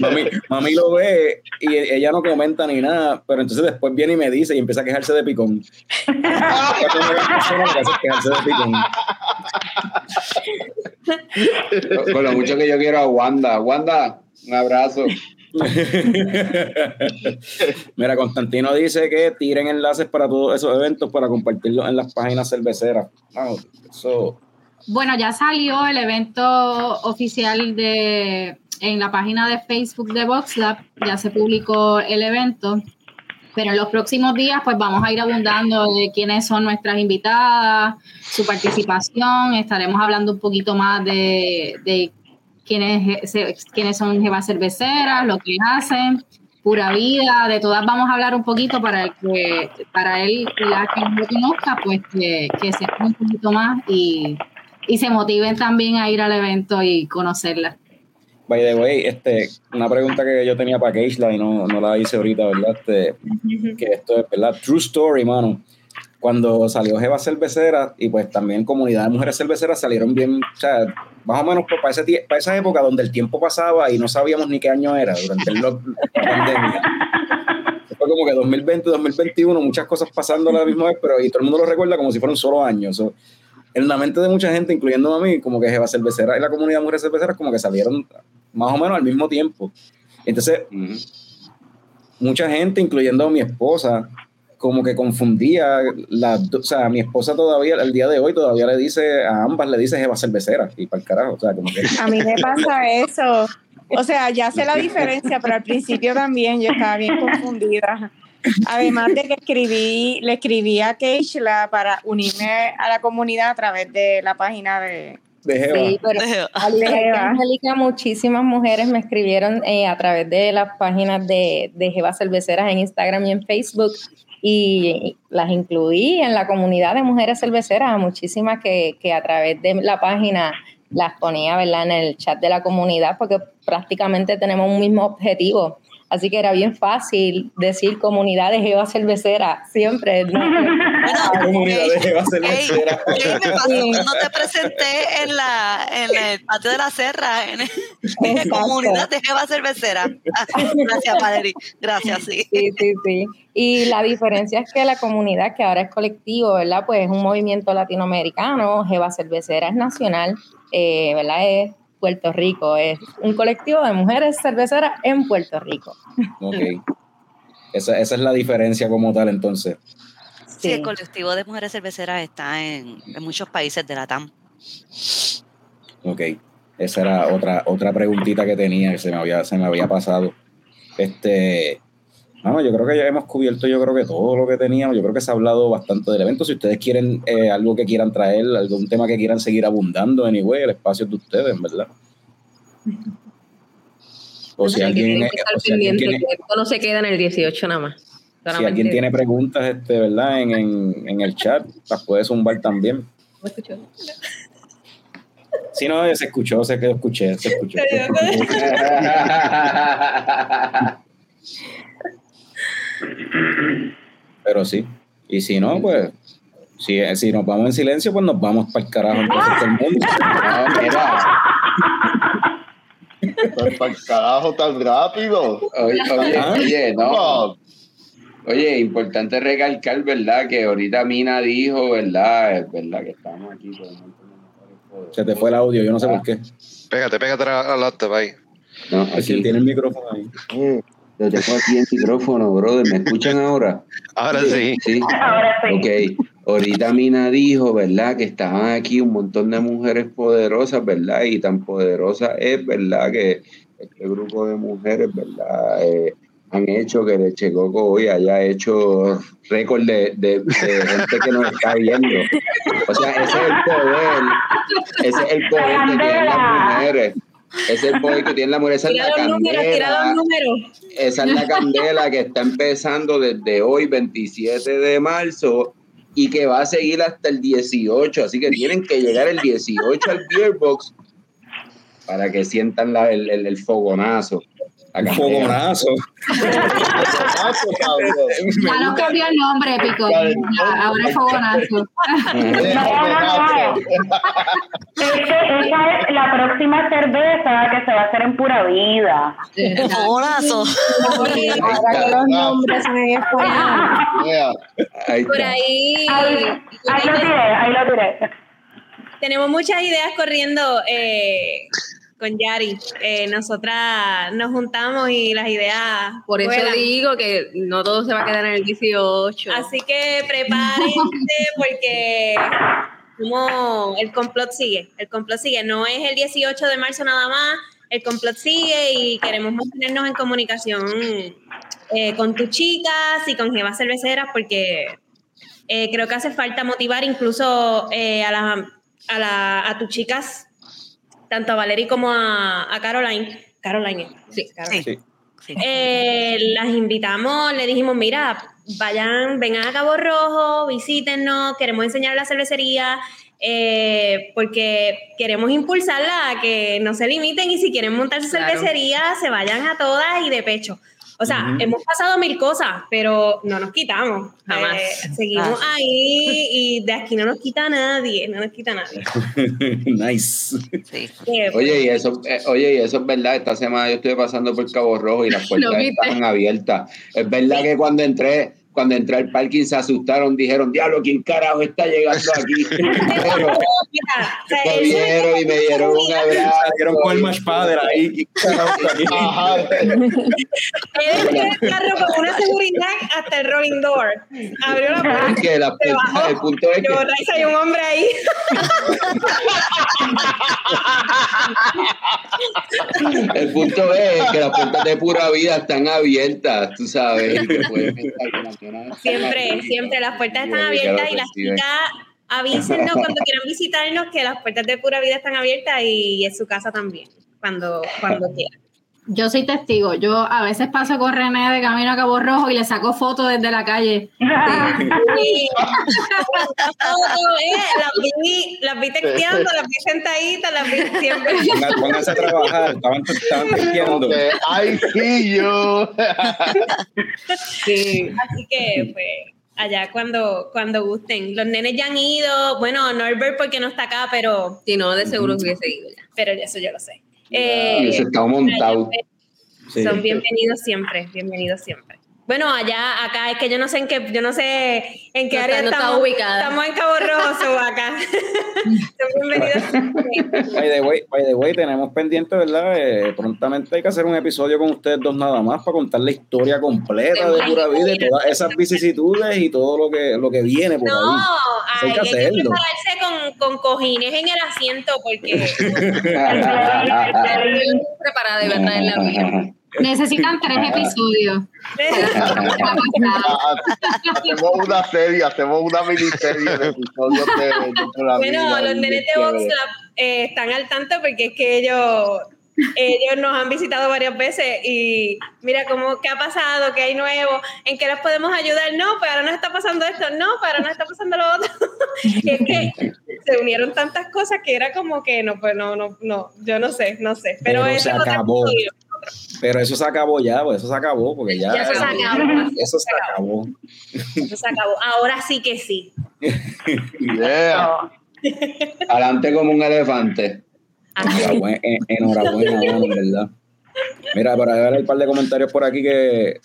Mami, mami lo ve y ella no comenta ni nada, pero entonces después viene y me dice y empieza a quejarse de picón. Quejarse de picón. con lo mucho que yo quiero a Wanda. Wanda, un abrazo. [LAUGHS] Mira, Constantino dice que tiren enlaces para todos esos eventos para compartirlos en las páginas cerveceras. Eso. Bueno, ya salió el evento oficial de en la página de Facebook de VoxLab, ya se publicó el evento, pero en los próximos días pues vamos a ir abundando de quiénes son nuestras invitadas, su participación, estaremos hablando un poquito más de, de quiénes, quiénes son Jeva Cerveceras, lo que hacen, pura vida, de todas vamos a hablar un poquito para el que, para él, la que no lo conozca, pues que, que sepan un poquito más y, y se motiven también a ir al evento y conocerla. By the way, este, una pregunta que yo tenía para Keishla y no, no la hice ahorita, ¿verdad? Este, que esto es, ¿verdad? True story, mano. Cuando salió Jeva Cervecera y pues también comunidad de mujeres cerveceras salieron bien, o sea, más o menos pues, para, ese, para esa época donde el tiempo pasaba y no sabíamos ni qué año era durante el la pandemia. Fue como que 2020, 2021, muchas cosas pasando a la misma vez, pero y todo el mundo lo recuerda como si fuera un solo año. So, en la mente de mucha gente, incluyendo a mí, como que Jeva Cervecera y la comunidad de mujeres cerveceras como que salieron más o menos al mismo tiempo. Entonces, mucha gente, incluyendo a mi esposa, como que confundía las dos. O sea, mi esposa todavía, el día de hoy, todavía le dice, a ambas le dice Jeva Cervecera, y para el carajo, o sea, como que... A mí me pasa eso. O sea, ya sé la diferencia, pero al principio también yo estaba bien confundida. Además de que escribí, le escribí a Keishla para unirme a la comunidad a través de la página de, De Jeva. Sí, pero al. Angélica, muchísimas mujeres me escribieron eh, a través de las páginas de, de Jeva Cerveceras en Instagram y en Facebook y las incluí en la comunidad de mujeres cerveceras, a muchísimas que, que a través de la página las ponía, ¿verdad? En el chat de la comunidad porque prácticamente tenemos un mismo objetivo. Así que era bien fácil decir comunidad de Jeva Cervecera, siempre. ¿no? [LAUGHS] Comunidad de Jeva Cervecera. ¿qué me pasó? No te presenté en, la, en el patio de la Serra, en, en la comunidad de Jeva Cervecera. Ah, Gracias, Valerie. Gracias, sí. Sí, sí, sí. Y la diferencia es que la comunidad, que ahora es colectivo, ¿verdad? Pues es un movimiento latinoamericano, Jeva Cervecera es nacional, eh, ¿verdad? Es Puerto Rico, es un colectivo de mujeres cerveceras en Puerto Rico. Ok. Esa, esa es la diferencia como tal, entonces. Sí, el colectivo de mujeres cerveceras está en, en muchos países de la TAM. Ok. Esa era otra, otra preguntita que tenía que se me había, se me había pasado. Este. No, yo creo que ya hemos cubierto, yo creo que todo lo que teníamos. Yo creo que se ha hablado bastante del evento. Si ustedes quieren eh, algo que quieran traer, algún tema que quieran seguir abundando, anyway, el espacio es de ustedes, ¿verdad? O si que alguien, tienen que estar o si alguien pendiente, tiene, que esto no se queda en el 18 nada más. si alguien tiene preguntas, este, ¿verdad? En, en, en el chat, las puede zumbar también. ¿Me escuchó? Si no, se escuchó, se quedó, escuché, se escuchó. [LAUGHS] Pero sí. Y si no, pues, si, si nos vamos en silencio, pues nos vamos para el carajo entonces todo el mundo. No, [LAUGHS] mira. Pues para el carajo tan rápido. Oye, oye, Ah. oye, no. Oye, importante recalcar, ¿verdad? Que ahorita Mina dijo, ¿verdad? Es verdad que estamos aquí. Se te fue el audio, yo no sé por qué. Pégate, pégate al laptop ahí. No, A aquí. tiene el micrófono ahí. Lo tengo aquí en micrófono, brother. ¿Me escuchan ahora? Ahora sí. Sí. Ahora sí. Ok, ahorita Mina dijo, ¿verdad? Que estaban aquí un montón de mujeres poderosas, ¿verdad? Y tan poderosa es, ¿verdad? Que este grupo de mujeres, ¿verdad? Eh, han hecho que Leche Coco hoy haya hecho récord de, de- de gente que nos está viendo. O sea, ese es el poder, ese es el poder que tienen las mujeres. Es el poder que tienen las mujeres. Esa es la los candela. Esa es la candela que está empezando desde hoy, 27 de marzo, y que va a seguir hasta el 18. Así que tienen que llegar el 18 al Beer Box para que sientan la- el, el- el fogonazo. Un fogonazo, [LAUGHS] cabrón. Ya nos cambió el nombre, Pico. Ahora es fogonazo. [LAUGHS] Eh, fogonazo. Ese- esa es la próxima cerveza que se va a hacer en pura vida. Un fogonazo. Ahora que los nombres. Ahí Por Ahí, ahí lo tiré, ahí lo tiré. tenemos muchas ideas corriendo eh, con Yari. Eh, nosotras nos juntamos y las ideas. Por eso vuelan. digo que no todo se va a quedar en el 18. Así que prepárense [LAUGHS] porque como el complot sigue, el complot sigue, no es el 18 de marzo nada más, el complot sigue y queremos mantenernos en comunicación eh, con tus chicas y con Jeva Cerveceras porque eh, creo que hace falta motivar incluso a, la- a, la- a tus chicas, tanto a Valerie como a, a Caroline. Caroline, sí, Caroline. Sí. Eh, las invitamos, le dijimos, mira, vayan, vengan a Cabo Rojo, visítenos, queremos enseñar la cervecería, eh, porque queremos impulsarla a que no se limiten y si quieren montar su Claro. cervecería, se vayan a todas y de pecho. O sea, hemos pasado mil cosas, pero no nos quitamos. Jamás. Eh, seguimos Ah, ahí y de aquí no nos quita nadie, no nos quita nadie. [LAUGHS] nice. Sí. Eh, Oye, y eso, eh, oye, y eso es verdad. Esta semana yo estuve pasando por Cabo Rojo y las [LAUGHS] puertas estaban abiertas. Es verdad que cuando entré, cuando entré al parking se asustaron, dijeron, diablo, ¿quién carajo está llegando aquí? [LAUGHS] Pero me vieron y me dieron un abrazo. Salieron con el mash padre ahí. ¿Qué carajo está aquí? Ajá. El carro con una seguridad hasta el rolling door. Abrió la puerta. Es que la se bajó. el punto es que Yo, Raiza, hay un hombre ahí. El punto es que las puertas de pura vida están abiertas, tú sabes. y te puedes Siempre, siempre las puertas están abiertas y las chicas avísenos cuando quieran visitarnos que las puertas de pura vida están abiertas y es su casa también, cuando, cuando quieran. Yo soy testigo. Yo a veces paso con René de camino a Cabo Rojo y le saco fotos desde la calle. [LAUGHS] Sí. Las vi, las vi texteando, las vi sentaditas, las vi siempre. [LAUGHS] Pónganse a trabajar, estaban, estaban Ay, sí, yo. [LAUGHS] Sí. Así que, pues, allá cuando, cuando gusten. Los nenes ya han ido. Bueno, Norbert porque no está acá, pero, Si no, de seguro hubiese ido ya. pero eso yo lo sé. Y Eh, ese está montado. Sí. Son bienvenidos siempre, bienvenidos siempre. Bueno, allá, acá, es que yo no sé en qué, yo no sé en qué No área está- no estamos. ubicada. Estamos en Cabo Rojo, [LAUGHS] acá. Bienvenidos. By the way, by the way, tenemos pendiente, ¿verdad? Eh, prontamente hay que hacer un episodio con ustedes dos nada más para contar la historia completa de Pura Vida y todas esas vicisitudes y todo lo que, lo que viene por No, ahí. hay, hay que hay que hacerlo. prepararse con, con cojines en el asiento porque [LAUGHS] [LAUGHS] Preparada de verdad en la vida. Necesitan tres episodios. Ha- hacemos una serie, hacemos una miniserie de episodios de, de Pura Bueno, los nenes de. Vox eh, están al tanto porque es que ellos, ellos nos han visitado varias veces y mira cómo qué ha pasado, qué hay nuevo, en qué les podemos ayudar. No, pues ahora nos está pasando esto, no, pues ahora nos está pasando lo otro. [LAUGHS] y es que se unieron tantas cosas que era como que no, pues no, no, no, yo no sé, no sé. Pero, Pero ese se acabó. episodio. Pero eso se acabó ya, pues eso se acabó, porque ya. Ya eso se acabó. Eso se acabó. Eso se acabó. Ahora sí que sí. Yeah. Adelante como un elefante. Enhorabuena, en- enhorabuena, [LAUGHS] verdad. Mira, para ver un par de comentarios por aquí que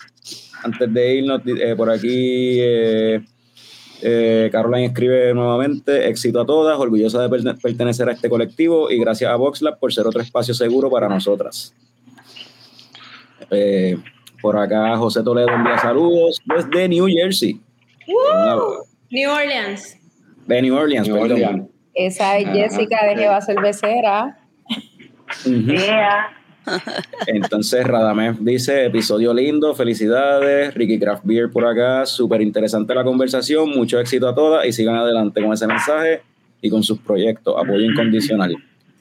antes de irnos, eh, por aquí eh, eh, Caroline escribe nuevamente, éxito a todas, orgullosa de perte- pertenecer a este colectivo y gracias a VoxLab por ser otro espacio seguro para nosotras. Eh, por acá José Toledo envía saludos desde New Jersey, ¡Woo! New Orleans. de New Orleans, New perdón. Orleans. Esa es Ajá. Jessica de Jeva Cervecera. Ujú. Yeah. Entonces Radamés dice, episodio lindo, felicidades, Ricky Craft Beer por acá, súper interesante la conversación, mucho éxito a todas y sigan adelante con ese mensaje y con sus proyectos, apoyo incondicional.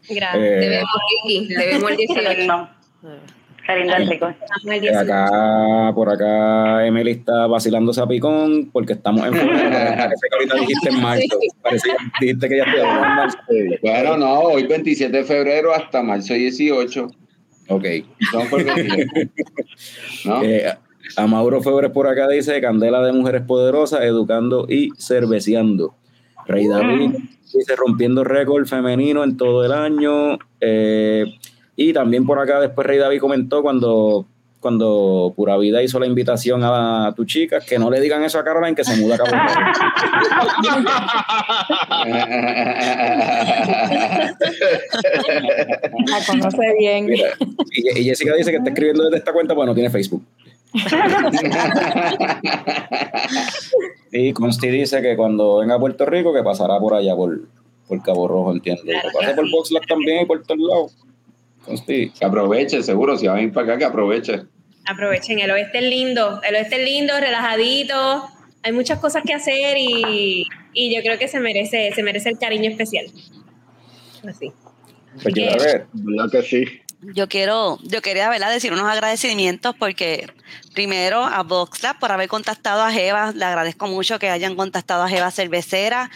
Gracias. Eh, Te vemos, Ricky. Te vemos el Qué 18. Lindo. Qué lindo, chicos. Estamos el 18. acá, por acá Emily está vacilándose a picón porque estamos en [LAUGHS] parece que ahorita dijiste en marzo, parece que dijiste que ya estoy en marzo. Bueno, no, hoy 27 de febrero hasta marzo 18. Ok. No, por 27. [LAUGHS] ¿No? Eh, a Mauro Febres por acá dice Candela de Mujeres Poderosas, educando y cerveceando. Rey David dice rompiendo récord femenino en todo el año. Eh, y también por acá después Rey David comentó cuando, cuando Pura Vida hizo la invitación a tu chica, que no le digan eso a Caroline que se muda a Cabo. La conoce bien. Mira, y, y Jessica dice que está escribiendo desde esta cuenta, bueno, tiene Facebook. Y Consti dice que cuando venga a Puerto Rico, que pasará por allá, por, por Cabo Rojo, entiendo. Que pase por. Boxlack también y por todos lados. Que aproveche, seguro, si va a venir para acá, que aproveche. Aprovechen, el oeste es lindo, el oeste es lindo, relajadito, hay muchas cosas que hacer y, y yo creo que se merece, se merece el cariño especial. Así. Pues yo, a ver, ¿Verdad que sí? Yo quiero, yo quería ¿verdad? decir unos agradecimientos porque primero a VoxLab por haber contactado a Jeva, le agradezco mucho que hayan contactado a Jeva Cervecera,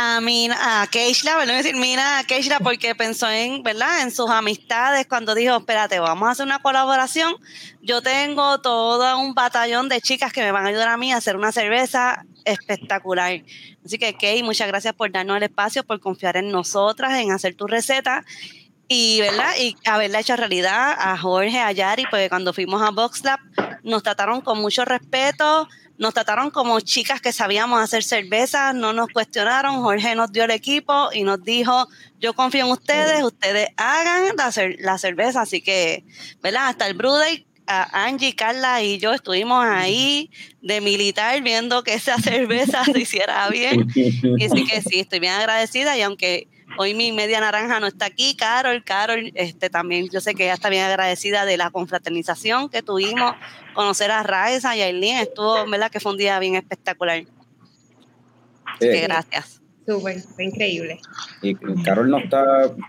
a Mina, a Keishla, ¿verdad? decir Mina, a Keishla porque pensó en, ¿verdad? En sus amistades cuando dijo, espérate, vamos a hacer una colaboración. Yo tengo todo un batallón de chicas que me van a ayudar a mí a hacer una cerveza espectacular. Así que, Kay, muchas gracias por darnos el espacio, por confiar en nosotras, en hacer tu receta y verdad y haberla hecho realidad a Jorge, a Yari, porque cuando fuimos a VoxLab nos trataron con mucho respeto, nos trataron como chicas que sabíamos hacer cerveza, no nos cuestionaron, Jorge nos dio el equipo y nos dijo, yo confío en ustedes, ustedes hagan la, cer- la cerveza, así que, ¿verdad? Hasta el Brew Day, a Angie, Carla y yo estuvimos ahí de militar viendo que esa [LAUGHS] cerveza se hiciera bien. Y así que sí, estoy bien agradecida y aunque hoy mi media naranja no está aquí, Carol, Carol, este también yo sé que ella está bien agradecida de la confraternización que tuvimos, conocer a Raiza y a Aileen, estuvo, ¿verdad? Que fue un día bien espectacular. Así eh, que gracias. Súper, fue increíble. Y Carol no está,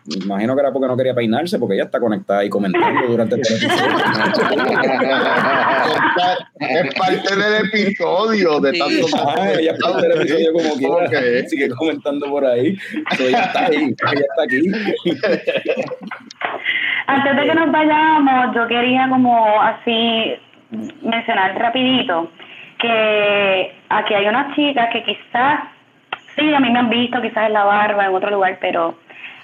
me imagino que era porque no quería peinarse, porque ella está conectada y comentando durante el episodio. es parte del episodio de Sí. tanto Ah, ella es parte del episodio como quiera. Sigue comentando por ahí. Ella está ahí, ella está aquí. Antes de que nos vayamos, yo quería como así mencionar rapidito que aquí hay unas chicas que quizás, sí, a mí me han visto quizás en la barba, en otro lugar, pero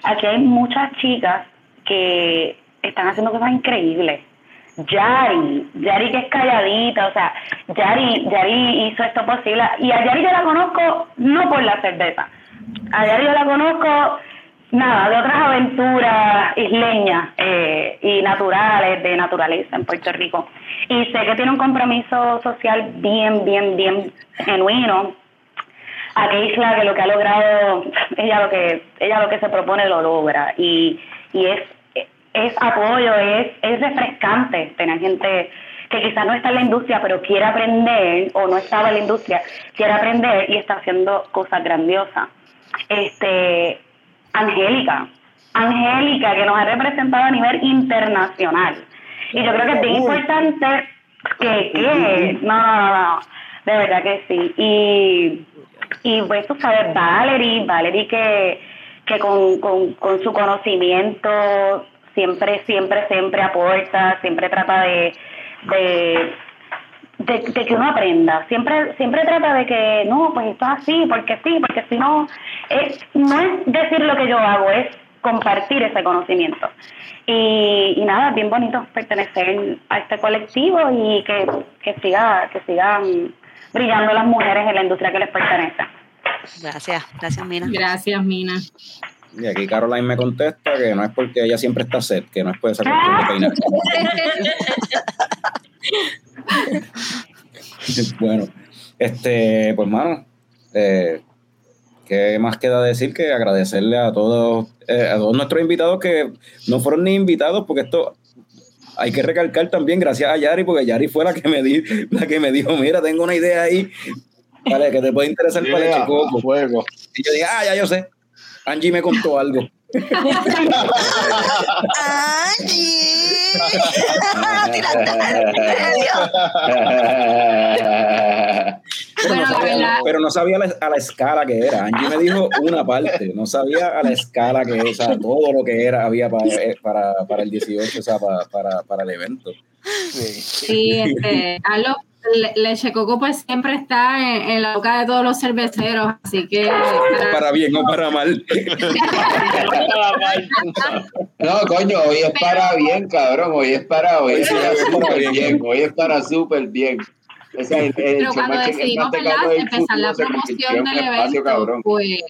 aquí hay muchas chicas que están haciendo cosas increíbles. Yari, Yari que es calladita, o sea, Yari, Yari hizo esto posible. Y a Yari yo la conozco no por la cerveza, a Yari yo la conozco nada, de otras aventuras isleñas eh, y naturales, de naturaleza en Puerto Rico. Y sé que tiene un compromiso social bien, bien, bien genuino. A Keisla, que lo que ha logrado, ella lo que, ella lo que se propone lo logra. Y, y es, es apoyo, es, es refrescante tener gente que quizás no está en la industria, pero quiere aprender, o no estaba en la industria, quiere aprender y está haciendo cosas grandiosas. Este, Angélica, Angélica, que nos ha representado a nivel internacional. Y yo creo que es bien importante que, que, no, no, no, no, de verdad que sí. Y, y pues tú sabes, Valerie, Valerie que, que con, con, con su conocimiento siempre, siempre, siempre aporta, siempre trata de, de de, de que uno aprenda. Siempre siempre trata de que, no, pues esto es así, porque sí, porque si no, es, no es decir lo que yo hago, es compartir ese conocimiento. Y, y nada, es bien bonito pertenecer a este colectivo y que, que, siga, que sigan brillando las mujeres en la industria que les pertenece. Gracias, gracias, Mina. Gracias, Mina. Y aquí Caroline me contesta que no es porque ella siempre está set, que no es por esa cuestión de peinarse. [LAUGHS] [LAUGHS] bueno, este, pues mano, eh, ¿qué más queda decir que agradecerle a todos, eh, a todos nuestros invitados que no fueron ni invitados, porque esto hay que recalcar también, gracias a Yari, porque Yari fue la que me di, la que me dijo, mira, tengo una idea ahí, vale, que te puede interesar para el chico. fuego. Y yo dije, ah, ya yo sé. Angie me contó algo. [LAUGHS] Pero, Bueno, no sabía, pero no sabía la- a la escala que era. Angie me dijo una parte, no sabía a la escala que o sea, todo lo que era había para, eh, para, para el 18, o sea, para, para, para el evento. Sí, este, Carlos, Le- Leche Coco pues siempre está en, en la boca de todos los cerveceros, así que Para bien o para mal. [LAUGHS] No, coño, hoy es para bien, cabrón. Hoy es para, hoy es Hoy para es para súper bien. bien. Hoy es para súper bien. El, el Pero cuando decidimos, empezar la promoción del espacio, evento, cabrón. pues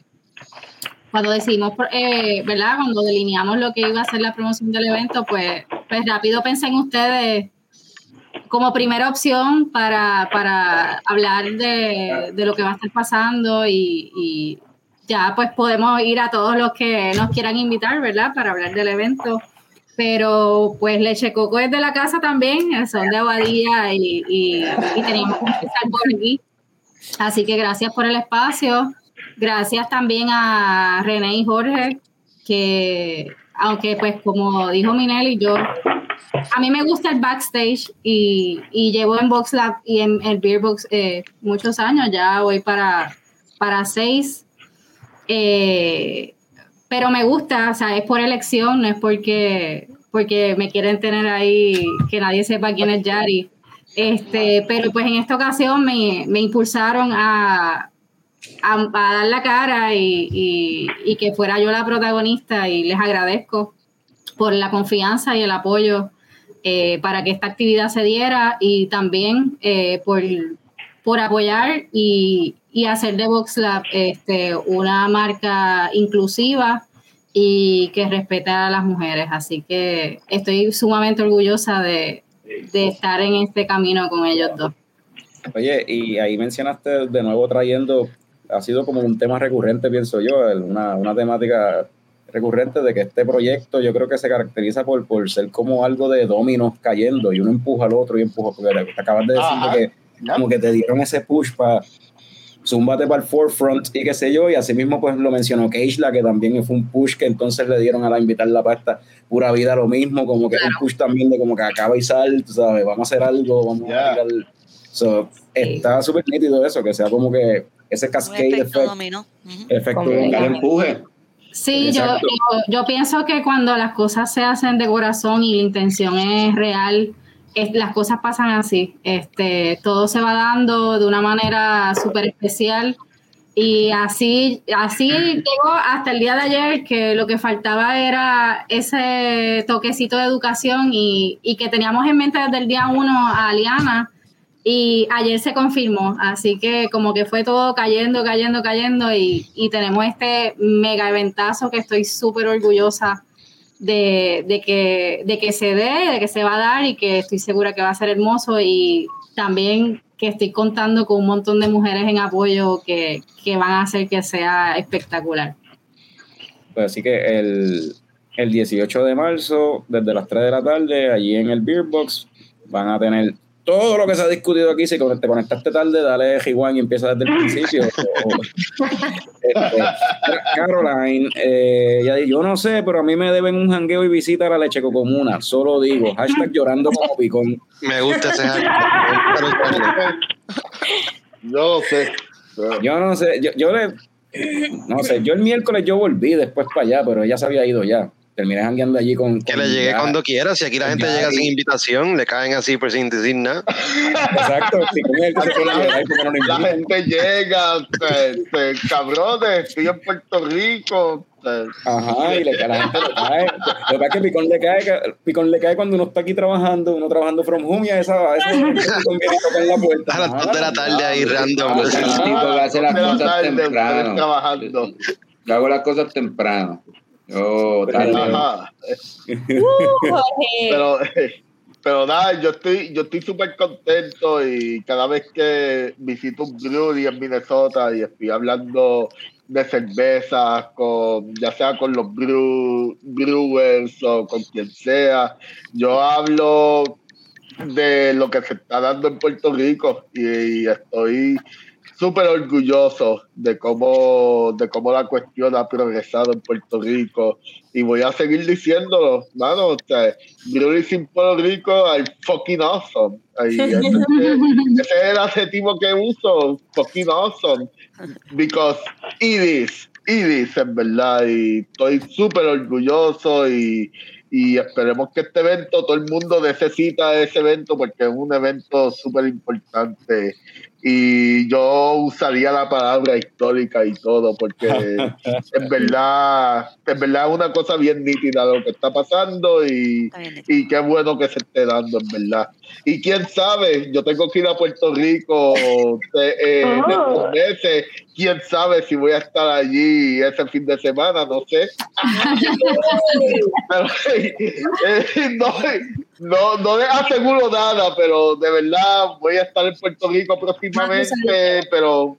cuando decidimos, eh, ¿verdad? Cuando delineamos lo que iba a ser la promoción del evento, pues, pues rápido pensé en ustedes como primera opción para, para hablar de, de lo que va a estar pasando y, y ya pues podemos ir a todos los que nos quieran invitar, ¿verdad? Para hablar del evento. Pero pues Leche Coco es de la casa también, son de Abadía y, y, y teníamos que empezar por aquí. Así que gracias por el espacio. Gracias también a René y Jorge, que aunque pues como dijo Minelli, yo a mí me gusta el backstage y, llevo en Box Lab y en el Beer Box eh, muchos años, ya voy para, para seis. Eh, pero me gusta, o sea, es por elección, no es porque, porque me quieren tener ahí que nadie sepa quién es Yari. Este, pero pues en esta ocasión me, me impulsaron a, a, dar la cara y- y que fuera yo la protagonista y les agradezco por la confianza y el apoyo eh, para que esta actividad se diera y también eh, por, por apoyar y, y hacer de VoxLab este, una marca inclusiva y que respeta a las mujeres. Así que estoy sumamente orgullosa de, de estar en este camino con ellos dos. Oye, y ahí mencionaste de nuevo trayendo, ha sido como un tema recurrente, pienso yo, una, una temática recurrente de que este proyecto yo creo que se caracteriza por, por ser como algo de dominos cayendo y uno empuja al otro y empuja, porque te acabas de decir Ajá. que como que te dieron ese push para zúmbate para el forefront y qué sé yo, y así mismo pues lo mencionó Keishla, que también fue un push que entonces le dieron a la invitar la pasta pura vida lo mismo, como que un push también de como que acaba y sal, tú sabes, vamos a hacer algo, vamos Yeah. a tirar. So, Está súper nítido eso, que sea como que ese cascade efecto effect, dominó. Ujú. efecto Como dominó. El empuje. Sí, yo, yo pienso que cuando las cosas se hacen de corazón y la intención es real, es- las cosas pasan así. Este, todo se va dando de una manera súper especial. Y así, así llegó hasta el día de ayer que lo que faltaba era ese toquecito de educación y, y que teníamos en mente desde el día uno a Aliana y ayer se confirmó, así que como que fue todo cayendo, cayendo, cayendo y, y tenemos este mega eventazo que estoy súper orgullosa de, de que, de que se dé, de que se va a dar y que estoy segura que va a ser hermoso y también que estoy contando con un montón de mujeres en apoyo que, que van a hacer que sea espectacular. Pues así que el, el 18 de marzo, desde las 3 de la tarde, allí en el Beer Box, van a tener todo lo que se ha discutido aquí. Si te conectaste tarde, dale G1 y empieza desde el principio. O- [LAUGHS] este, Caroline, eh, ella dice, yo no sé, pero a mí me deben un jangueo y visita a la leche comuna. Solo digo, hashtag llorando como picón. Me gusta ese hashtag. Yo no sé. Yo no sé, yo, yo le... No sé, yo el miércoles yo volví después para allá, pero ella se había ido ya. Terminé jangueando allí con... Que con le llegue ya- cuando quiera. Si aquí la gente llega sin invitación, le caen así por sin decir nada. Exacto, picón es el La gente llega, cabrones, estoy en Puerto Rico. Ajá, y le, a la gente le cae. Lo que pasa es que Picón le cae, que- Picón le cae cuando uno está aquí trabajando, uno trabajando from home y a esa, a esa gente Picón viene y toca en la puerta. A las dos de la tarde ahí random. Ah, sí, porque hace las cosas temprano. Yo hago las cosas temprano. Yo tarde. Ajá. Uh. [LAUGHS] Pero, pero nada, yo estoy yo estoy súper contento y cada vez que visito un brewery en Minnesota y estoy hablando de cervezas, con, ya sea con los brew- brewers o con quien sea, yo hablo de lo que se está dando en Puerto Rico y, estoy súper orgulloso de cómo, de cómo la cuestión ha progresado en Puerto Rico. Y voy a seguir diciéndolo, mano, o sea, Breweries in Puerto Rico are fucking awesome. [LAUGHS] Ese, ese es el adjetivo que uso, fucking awesome, because it is, it is, en verdad, y estoy súper orgulloso y, y esperemos que este evento, todo el mundo necesita ese evento porque es un evento súper importante y yo usaría la palabra histórica y todo porque [LAUGHS] en verdad en verdad es una cosa bien nítida lo que está pasando y, y qué bueno que se esté dando en verdad. Y quién sabe yo tengo que ir a Puerto Rico eh, eh, en Oh. estos meses. Quién sabe si voy a estar allí ese fin de semana no sé. [LAUGHS] [LAUGHS] Pero, eh, no, no, no les aseguro nada, pero de verdad voy a estar en Puerto Rico próximamente, pero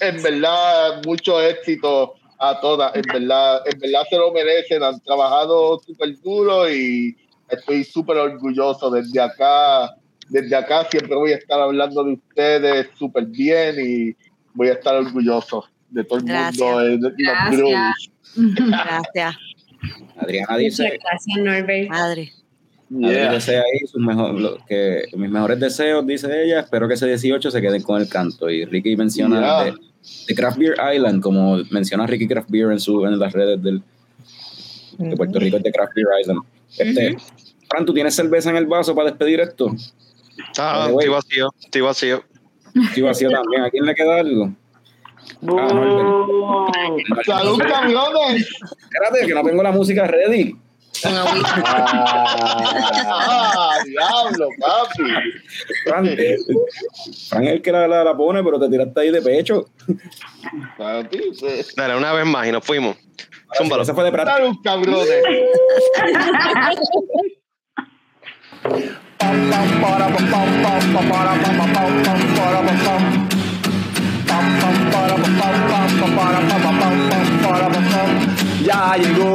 en verdad mucho éxito a todas, en verdad, en verdad se lo merecen, han trabajado súper duro y estoy súper orgulloso desde acá, desde acá siempre voy a estar hablando de ustedes súper bien y voy a estar orgulloso de todo el Gracias. mundo, eh, Gracias. breweries. [LAUGHS] Gracias, Adriana Muchas dice, gracias, Norbert. madre. Adri Yeah. desea ahí sus mejor, lo- que, mis mejores deseos, dice ella, espero que ese 18 se queden con el canto. Y Ricky menciona Yeah. de, de Craft Beer Island, como menciona Ricky Craft Beer en, su, en las redes del, de Puerto Rico, es de Craft Beer Island. Este, Fran, ¿tú tienes cerveza en el vaso para despedir esto? Ah, estoy vacío, estoy vacío. Sí, vacío también. ¿A quién le queda algo? Ah. ¡Salud, cabrones! Espérate, que no tengo la música ready. [LAUGHS] ¡Ah, diablo, papi! Fran, eh, Fran es el que la, la, la pone, pero te tiraste ahí de pecho. Papi, pues, Dale, una vez más y nos fuimos. Zúmbalo. Esa fue de práctica. ¡Salud, cabrones! [LAUGHS] Ya llegó,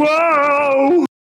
world.